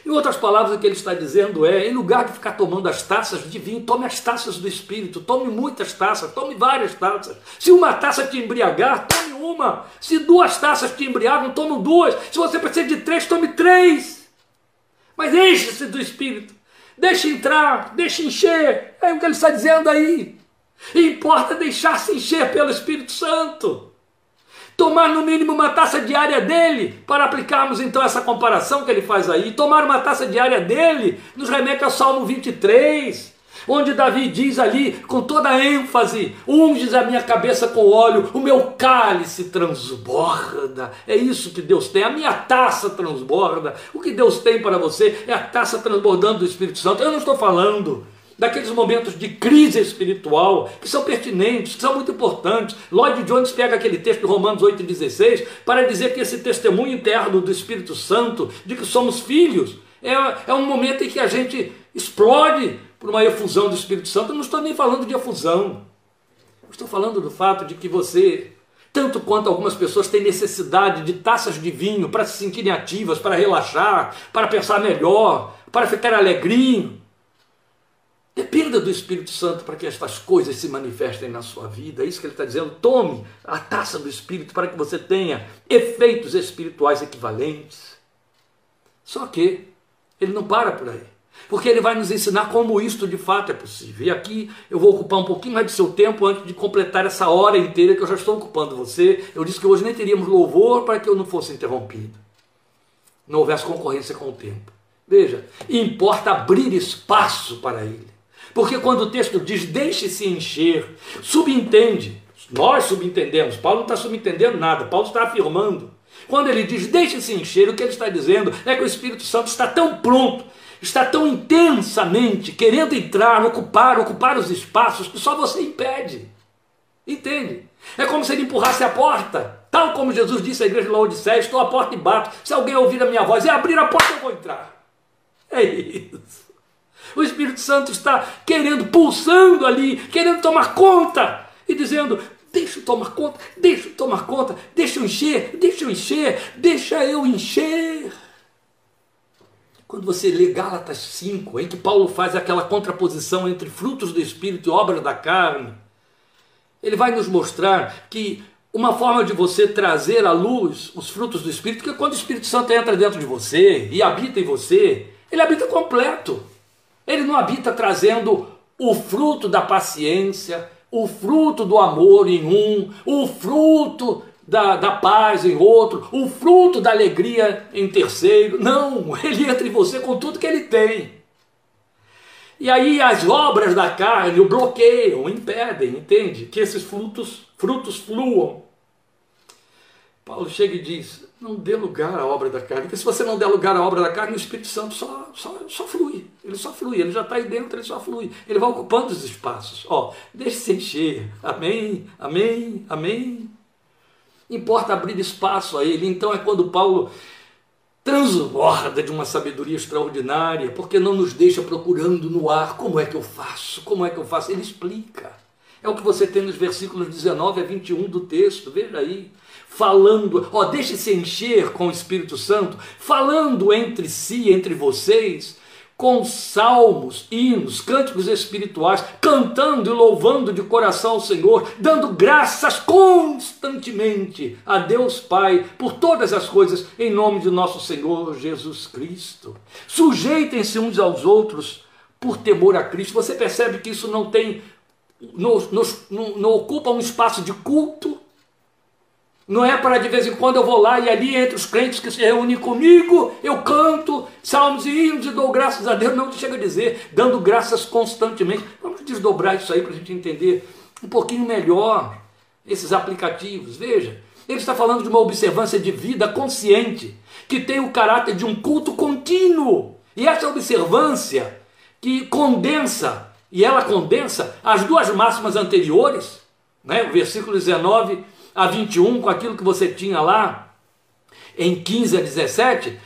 Em outras palavras, o que ele está dizendo é: em lugar de ficar tomando as taças de vinho, tome as taças do Espírito, tome muitas taças, tome várias taças. Se uma taça te embriagar, tome uma. Se duas taças te embriagam, tome duas. Se você precisa de três, tome três. Mas enche-se do Espírito. Deixe entrar, deixe encher. É o que ele está dizendo aí. Importa deixar-se encher pelo Espírito Santo tomar no mínimo uma taça diária dele, para aplicarmos então essa comparação que ele faz aí, tomar uma taça diária dele, nos remete ao Salmo 23, onde Davi diz ali com toda ênfase: unges a minha cabeça com óleo, o meu cálice transborda. É isso que Deus tem, a minha taça transborda. O que Deus tem para você é a taça transbordando do Espírito Santo. Eu não estou falando daqueles momentos de crise espiritual que são pertinentes, que são muito importantes. Lloyd Jones pega aquele texto de Romanos 8,16 para dizer que esse testemunho interno do Espírito Santo, de que somos filhos, é, é um momento em que a gente explode por uma efusão do Espírito Santo. Eu não estou nem falando de efusão, eu estou falando do fato de que você tanto quanto algumas pessoas têm necessidade de taças de vinho para se sentirem ativas, para relaxar, para pensar melhor, para ficar alegrinho. Dependa do Espírito Santo para que estas coisas se manifestem na sua vida. É isso que ele está dizendo. Tome a taça do Espírito para que você tenha efeitos espirituais equivalentes. Só que ele não para por aí. Porque ele vai nos ensinar como isto de fato é possível. E aqui eu vou ocupar um pouquinho mais de seu tempo antes de completar essa hora inteira que eu já estou ocupando você. Eu disse que hoje nem teríamos louvor para que eu não fosse interrompido. Não houvesse concorrência com o tempo. Veja, importa abrir espaço para ele. Porque quando o texto diz deixe-se encher, subentende, nós subentendemos, Paulo não está subentendendo nada, Paulo está afirmando. Quando ele diz deixe-se encher, o que ele está dizendo é que o Espírito Santo está tão pronto, está tão intensamente querendo entrar, ocupar, ocupar os espaços que só você impede. Entende? É como se ele empurrasse a porta, tal como Jesus disse à igreja de Laodiceia: Estou à porta e bato. Se alguém ouvir a minha voz e abrir a porta, eu vou entrar. É isso. O Espírito Santo está querendo, pulsando ali, querendo tomar conta e dizendo: Deixa eu tomar conta, deixa eu tomar conta, deixa eu encher, deixa eu encher, deixa eu encher. Quando você lê Gálatas 5, em que Paulo faz aquela contraposição entre frutos do Espírito e obras da carne, ele vai nos mostrar que uma forma de você trazer à luz os frutos do Espírito, que é quando o Espírito Santo entra dentro de você e habita em você, ele habita completo. Ele não habita trazendo o fruto da paciência, o fruto do amor em um, o fruto da, da paz em outro, o fruto da alegria em terceiro. Não, ele entra em você com tudo que ele tem. E aí as obras da carne o bloqueiam, impedem, entende? Que esses frutos, frutos fluam. Paulo chega e diz: não dê lugar à obra da carne, porque se você não der lugar à obra da carne, o Espírito Santo só, só, só flui, ele só flui, ele já está aí dentro, ele só flui, ele vai ocupando os espaços. Ó, deixe-se encher, amém, amém, amém. Importa abrir espaço a ele, então é quando Paulo transborda de uma sabedoria extraordinária, porque não nos deixa procurando no ar como é que eu faço, como é que eu faço, ele explica. É o que você tem nos versículos 19 a 21 do texto, veja aí falando, ó, deixe-se encher com o Espírito Santo, falando entre si, entre vocês, com salmos, hinos, cânticos espirituais, cantando e louvando de coração ao Senhor, dando graças constantemente a Deus Pai por todas as coisas, em nome de nosso Senhor Jesus Cristo. Sujeitem-se uns aos outros por temor a Cristo. Você percebe que isso não tem, não, não, não ocupa um espaço de culto, não é para de vez em quando eu vou lá e ali entre os crentes que se reúnem comigo, eu canto salmos e hinos e dou graças a Deus. Não chega a dizer, dando graças constantemente. Vamos desdobrar isso aí para a gente entender um pouquinho melhor esses aplicativos. Veja, ele está falando de uma observância de vida consciente, que tem o caráter de um culto contínuo. E essa observância que condensa, e ela condensa as duas máximas anteriores, né? o versículo 19 a 21, com aquilo que você tinha lá, em 15 a 17,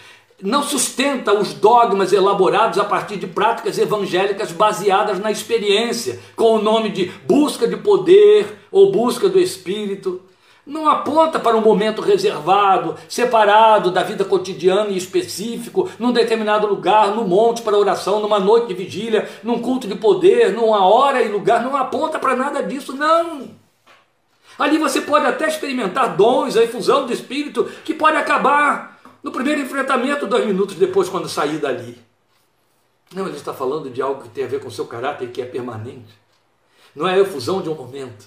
não sustenta os dogmas elaborados a partir de práticas evangélicas baseadas na experiência, com o nome de busca de poder ou busca do Espírito. não aponta para um momento reservado, separado da vida cotidiana e específico, num determinado lugar, no monte para oração, numa noite de vigília, num culto de poder, numa hora e lugar, não aponta para nada disso, não. Ali você pode até experimentar dons, a infusão do Espírito, que pode acabar no primeiro enfrentamento, dois minutos depois, quando sair dali. Não, ele está falando de algo que tem a ver com o seu caráter, que é permanente. Não é a efusão de um momento.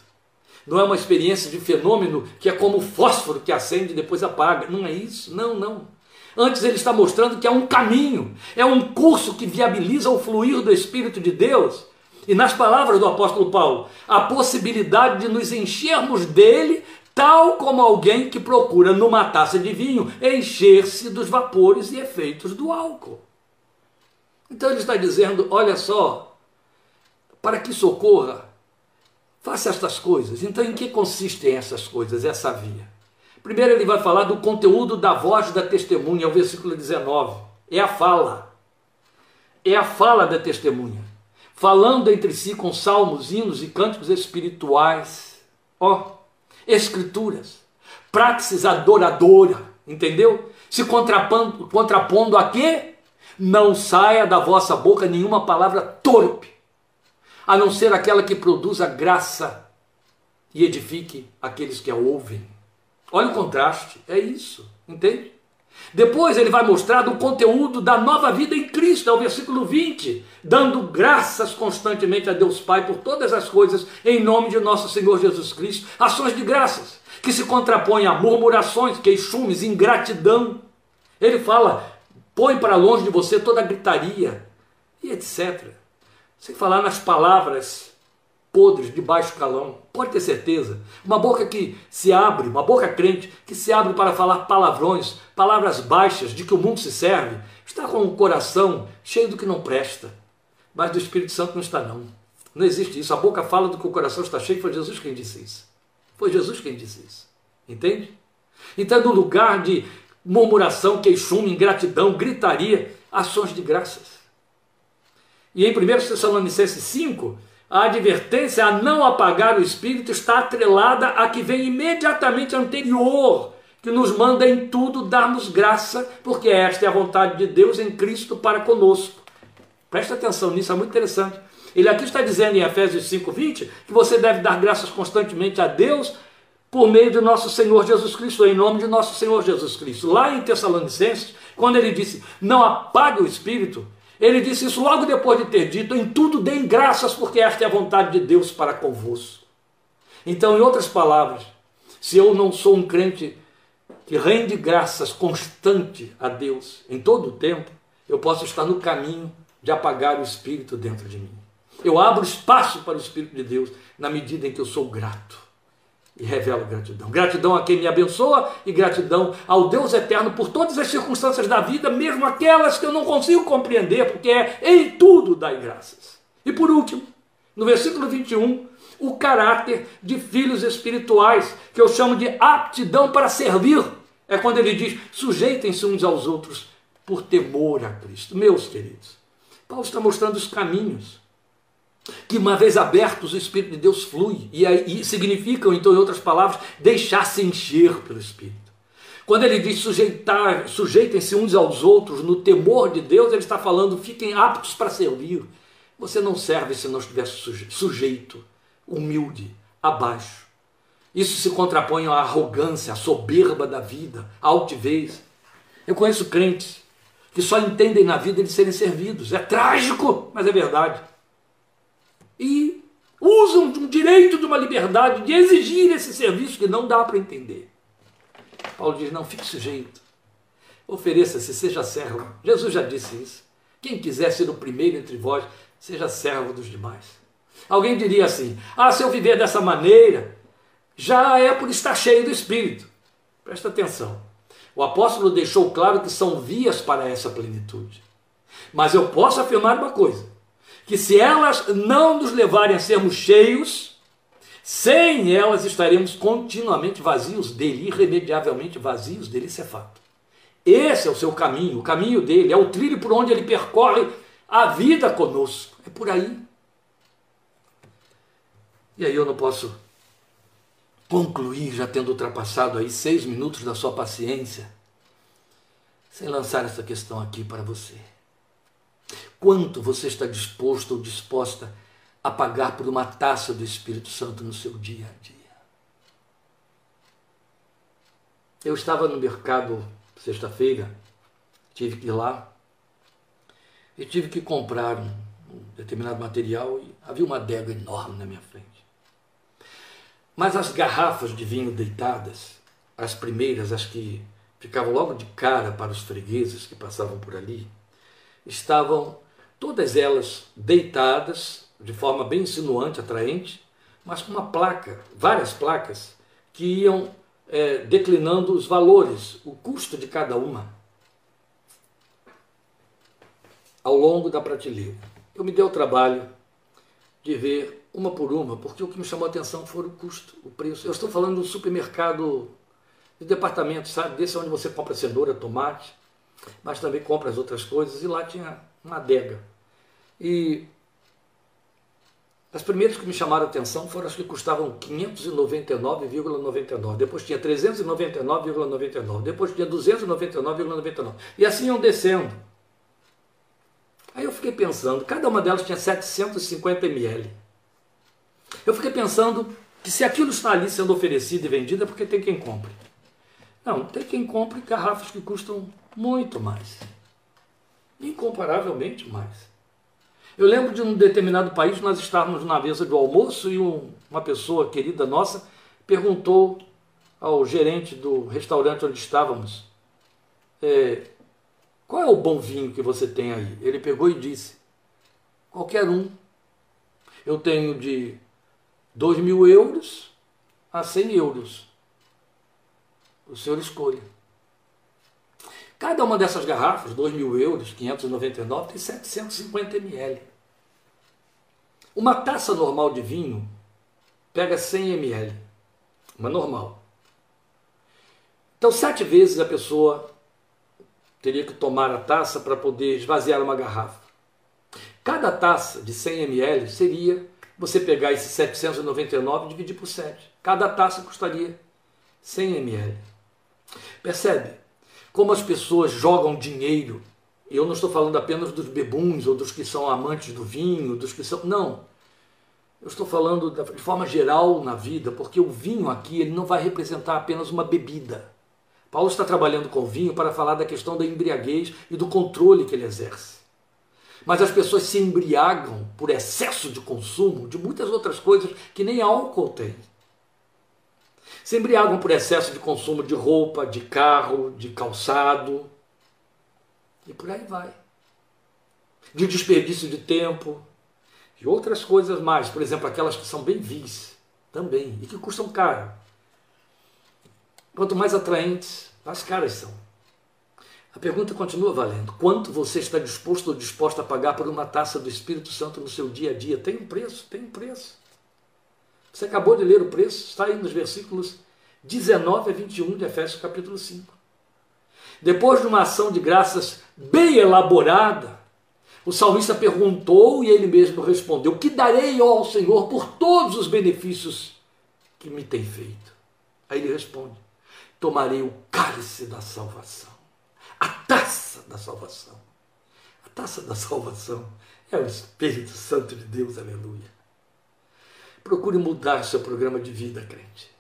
Não é uma experiência de fenômeno que é como o fósforo que acende e depois apaga. Não é isso. Não, não. Antes ele está mostrando que é um caminho, é um curso que viabiliza o fluir do Espírito de Deus. E nas palavras do apóstolo Paulo, a possibilidade de nos enchermos dele, tal como alguém que procura numa taça de vinho encher-se dos vapores e efeitos do álcool. Então ele está dizendo: olha só, para que socorra, Faça estas coisas. Então, em que consistem essas coisas, essa via? Primeiro, ele vai falar do conteúdo da voz da testemunha, o versículo 19. É a fala. É a fala da testemunha. Falando entre si com salmos, hinos e cânticos espirituais. Ó, escrituras. Praxis adoradora. Entendeu? Se contrapondo, contrapondo a quê? Não saia da vossa boca nenhuma palavra torpe a não ser aquela que produz a graça e edifique aqueles que a ouvem. Olha o contraste, é isso, entende? Depois ele vai mostrar o conteúdo da nova vida em Cristo, é o versículo 20, dando graças constantemente a Deus Pai por todas as coisas, em nome de nosso Senhor Jesus Cristo, ações de graças, que se contrapõem a murmurações, queixumes, ingratidão. Ele fala, põe para longe de você toda a gritaria e etc sem falar nas palavras podres de baixo calão. Pode ter certeza. Uma boca que se abre, uma boca crente, que se abre para falar palavrões, palavras baixas de que o mundo se serve, está com o coração cheio do que não presta. Mas do Espírito Santo não está, não. Não existe isso. A boca fala do que o coração está cheio. Foi Jesus quem disse isso. Foi Jesus quem disse isso. Entende? Então, no lugar de murmuração, queixume, ingratidão, gritaria, ações de graças. E em 1 Tessalonicenses 5, a advertência a não apagar o espírito está atrelada a que vem imediatamente anterior, que nos manda em tudo darmos graça, porque esta é a vontade de Deus em Cristo para conosco. Presta atenção nisso, é muito interessante. Ele aqui está dizendo em Efésios 5:20 que você deve dar graças constantemente a Deus por meio de nosso Senhor Jesus Cristo, em nome de nosso Senhor Jesus Cristo. Lá em Tessalonicenses, quando ele disse: "Não apague o espírito", ele disse isso logo depois de ter dito: Em tudo deem graças, porque esta é a vontade de Deus para convosco. Então, em outras palavras, se eu não sou um crente que rende graças constante a Deus em todo o tempo, eu posso estar no caminho de apagar o Espírito dentro de mim. Eu abro espaço para o Espírito de Deus na medida em que eu sou grato e revelo gratidão. Gratidão a quem me abençoa e gratidão ao Deus eterno por todas as circunstâncias da vida, mesmo aquelas que eu não consigo compreender, porque é em tudo dai graças. E por último, no versículo 21, o caráter de filhos espirituais, que eu chamo de aptidão para servir. É quando ele diz: sujeitem-se uns aos outros por temor a Cristo. Meus queridos, Paulo está mostrando os caminhos que uma vez abertos o Espírito de Deus flui, e, aí, significam, então, em outras palavras, deixar-se encher pelo Espírito. Quando ele diz sujeitar, sujeitem-se uns aos outros no temor de Deus, ele está falando, fiquem aptos para servir. Você não serve se não estiver sujeito, humilde, abaixo. Isso se contrapõe à arrogância, à soberba da vida, à altivez. Eu conheço crentes que só entendem na vida de serem servidos. É trágico, mas é verdade e usam de um direito, de uma liberdade de exigir esse serviço que não dá para entender. Paulo diz: não, fique sujeito. Ofereça-se, seja servo. Jesus já disse isso. Quem quiser ser o primeiro entre vós, seja servo dos demais. Alguém diria assim: ah, se eu viver dessa maneira, já é por estar cheio do Espírito. Presta atenção. O apóstolo deixou claro que são vias para essa plenitude. Mas eu posso afirmar uma coisa: que se elas não nos levarem a sermos cheios, sem elas estaremos continuamente vazios dele, irremediavelmente vazios dele, isso é fato. Esse é o seu caminho, o caminho dele, é o trilho por onde ele percorre a vida conosco. É por aí. E aí eu não posso concluir, já tendo ultrapassado aí seis minutos da sua paciência, sem lançar essa questão aqui para você. Quanto você está disposto ou disposta a pagar por uma taça do Espírito Santo no seu dia a dia? Eu estava no mercado sexta-feira, tive que ir lá e tive que comprar um, determinado material e havia uma adega enorme na minha frente. Mas as garrafas de vinho deitadas, as primeiras, as que ficavam logo de cara para os fregueses que passavam por ali, estavam todas elas deitadas de forma bem insinuante, atraente, mas com uma placa, várias placas, que iam é, declinando os valores, o custo de cada uma, ao longo da prateleira. Eu me dei o trabalho de ver uma por uma, porque o que me chamou a atenção foi o custo, o preço. Eu estou falando do supermercado de departamento, sabe? Desse onde você compra cenoura, tomate, mas também compra as outras coisas, e lá tinha uma adega. E as primeiras que me chamaram atenção foram as que custavam 599,99. Depois tinha 399,99. Depois tinha 299,99. E assim iam descendo. Aí eu fiquei pensando, cada uma delas tinha 750 ml. Eu fiquei pensando que se aquilo está ali sendo oferecido e vendido é porque tem quem compre. Não, tem quem compre garrafas que custam muito mais. Incomparavelmente mais. Eu lembro de um determinado país, nós estávamos na mesa do almoço e um, uma pessoa querida nossa perguntou ao gerente do restaurante onde estávamos: é, Qual é o bom vinho que você tem aí? Ele pegou e disse: Qualquer um. Eu tenho de 2 mil euros a 100 euros. O senhor escolha. Cada uma dessas garrafas, 2 mil euros, 599, tem 750 ml. Uma taça normal de vinho pega 100 ml, uma normal. Então, sete vezes a pessoa teria que tomar a taça para poder esvaziar uma garrafa. Cada taça de 100 ml seria você pegar esses 799 e dividir por 7. Cada taça custaria 100 ml. Percebe? Como as pessoas jogam dinheiro. Eu não estou falando apenas dos bebuns ou dos que são amantes do vinho, dos que são. Não. Eu estou falando de forma geral na vida, porque o vinho aqui ele não vai representar apenas uma bebida. Paulo está trabalhando com o vinho para falar da questão da embriaguez e do controle que ele exerce. Mas as pessoas se embriagam por excesso de consumo de muitas outras coisas que nem álcool tem se embriagam por excesso de consumo de roupa, de carro, de calçado e por aí vai. De desperdício de tempo e outras coisas mais, por exemplo, aquelas que são bem vis também e que custam caro. Quanto mais atraentes, mais caras são. A pergunta continua valendo. Quanto você está disposto ou disposta a pagar por uma taça do Espírito Santo no seu dia a dia? Tem um preço, tem um preço. Você acabou de ler o preço, está aí nos versículos 19 a 21 de Efésios capítulo 5. Depois de uma ação de graças bem elaborada, o salmista perguntou e ele mesmo respondeu: Que darei ao Senhor por todos os benefícios que me tem feito? Aí ele responde: Tomarei o cálice da salvação, a taça da salvação. A taça da salvação é o Espírito Santo de Deus, aleluia. Procure mudar seu programa de vida, crente.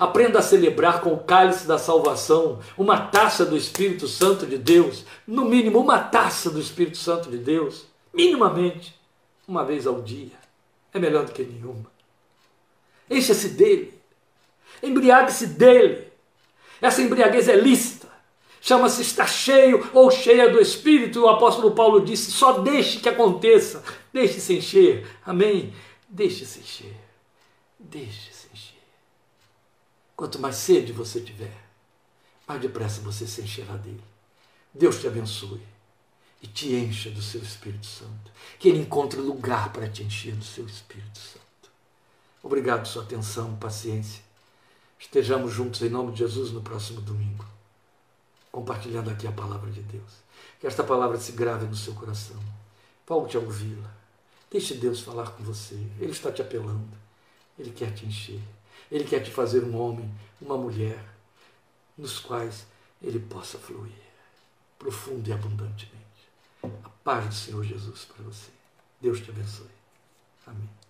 Aprenda a celebrar com o cálice da salvação, uma taça do Espírito Santo de Deus, no mínimo uma taça do Espírito Santo de Deus, minimamente, uma vez ao dia. É melhor do que nenhuma. Encha-se dele, embriague-se dele. Essa embriaguez é lícita. Chama-se estar cheio ou cheia do Espírito. O apóstolo Paulo disse: só deixe que aconteça, deixe-se encher. Amém? Deixe-se encher. Deixe-se encher. Quanto mais sede você tiver, mais depressa você se encherá dele. Deus te abençoe e te encha do seu Espírito Santo. Que ele encontre lugar para te encher do seu Espírito Santo. Obrigado por sua atenção, paciência. Estejamos juntos em nome de Jesus no próximo domingo, compartilhando aqui a palavra de Deus. Que esta palavra se grave no seu coração. Volte a ouvi-la Deixe Deus falar com você. Ele está te apelando. Ele quer te encher. Ele quer te fazer um homem, uma mulher, nos quais ele possa fluir profundo e abundantemente. A paz do Senhor Jesus para você. Deus te abençoe. Amém.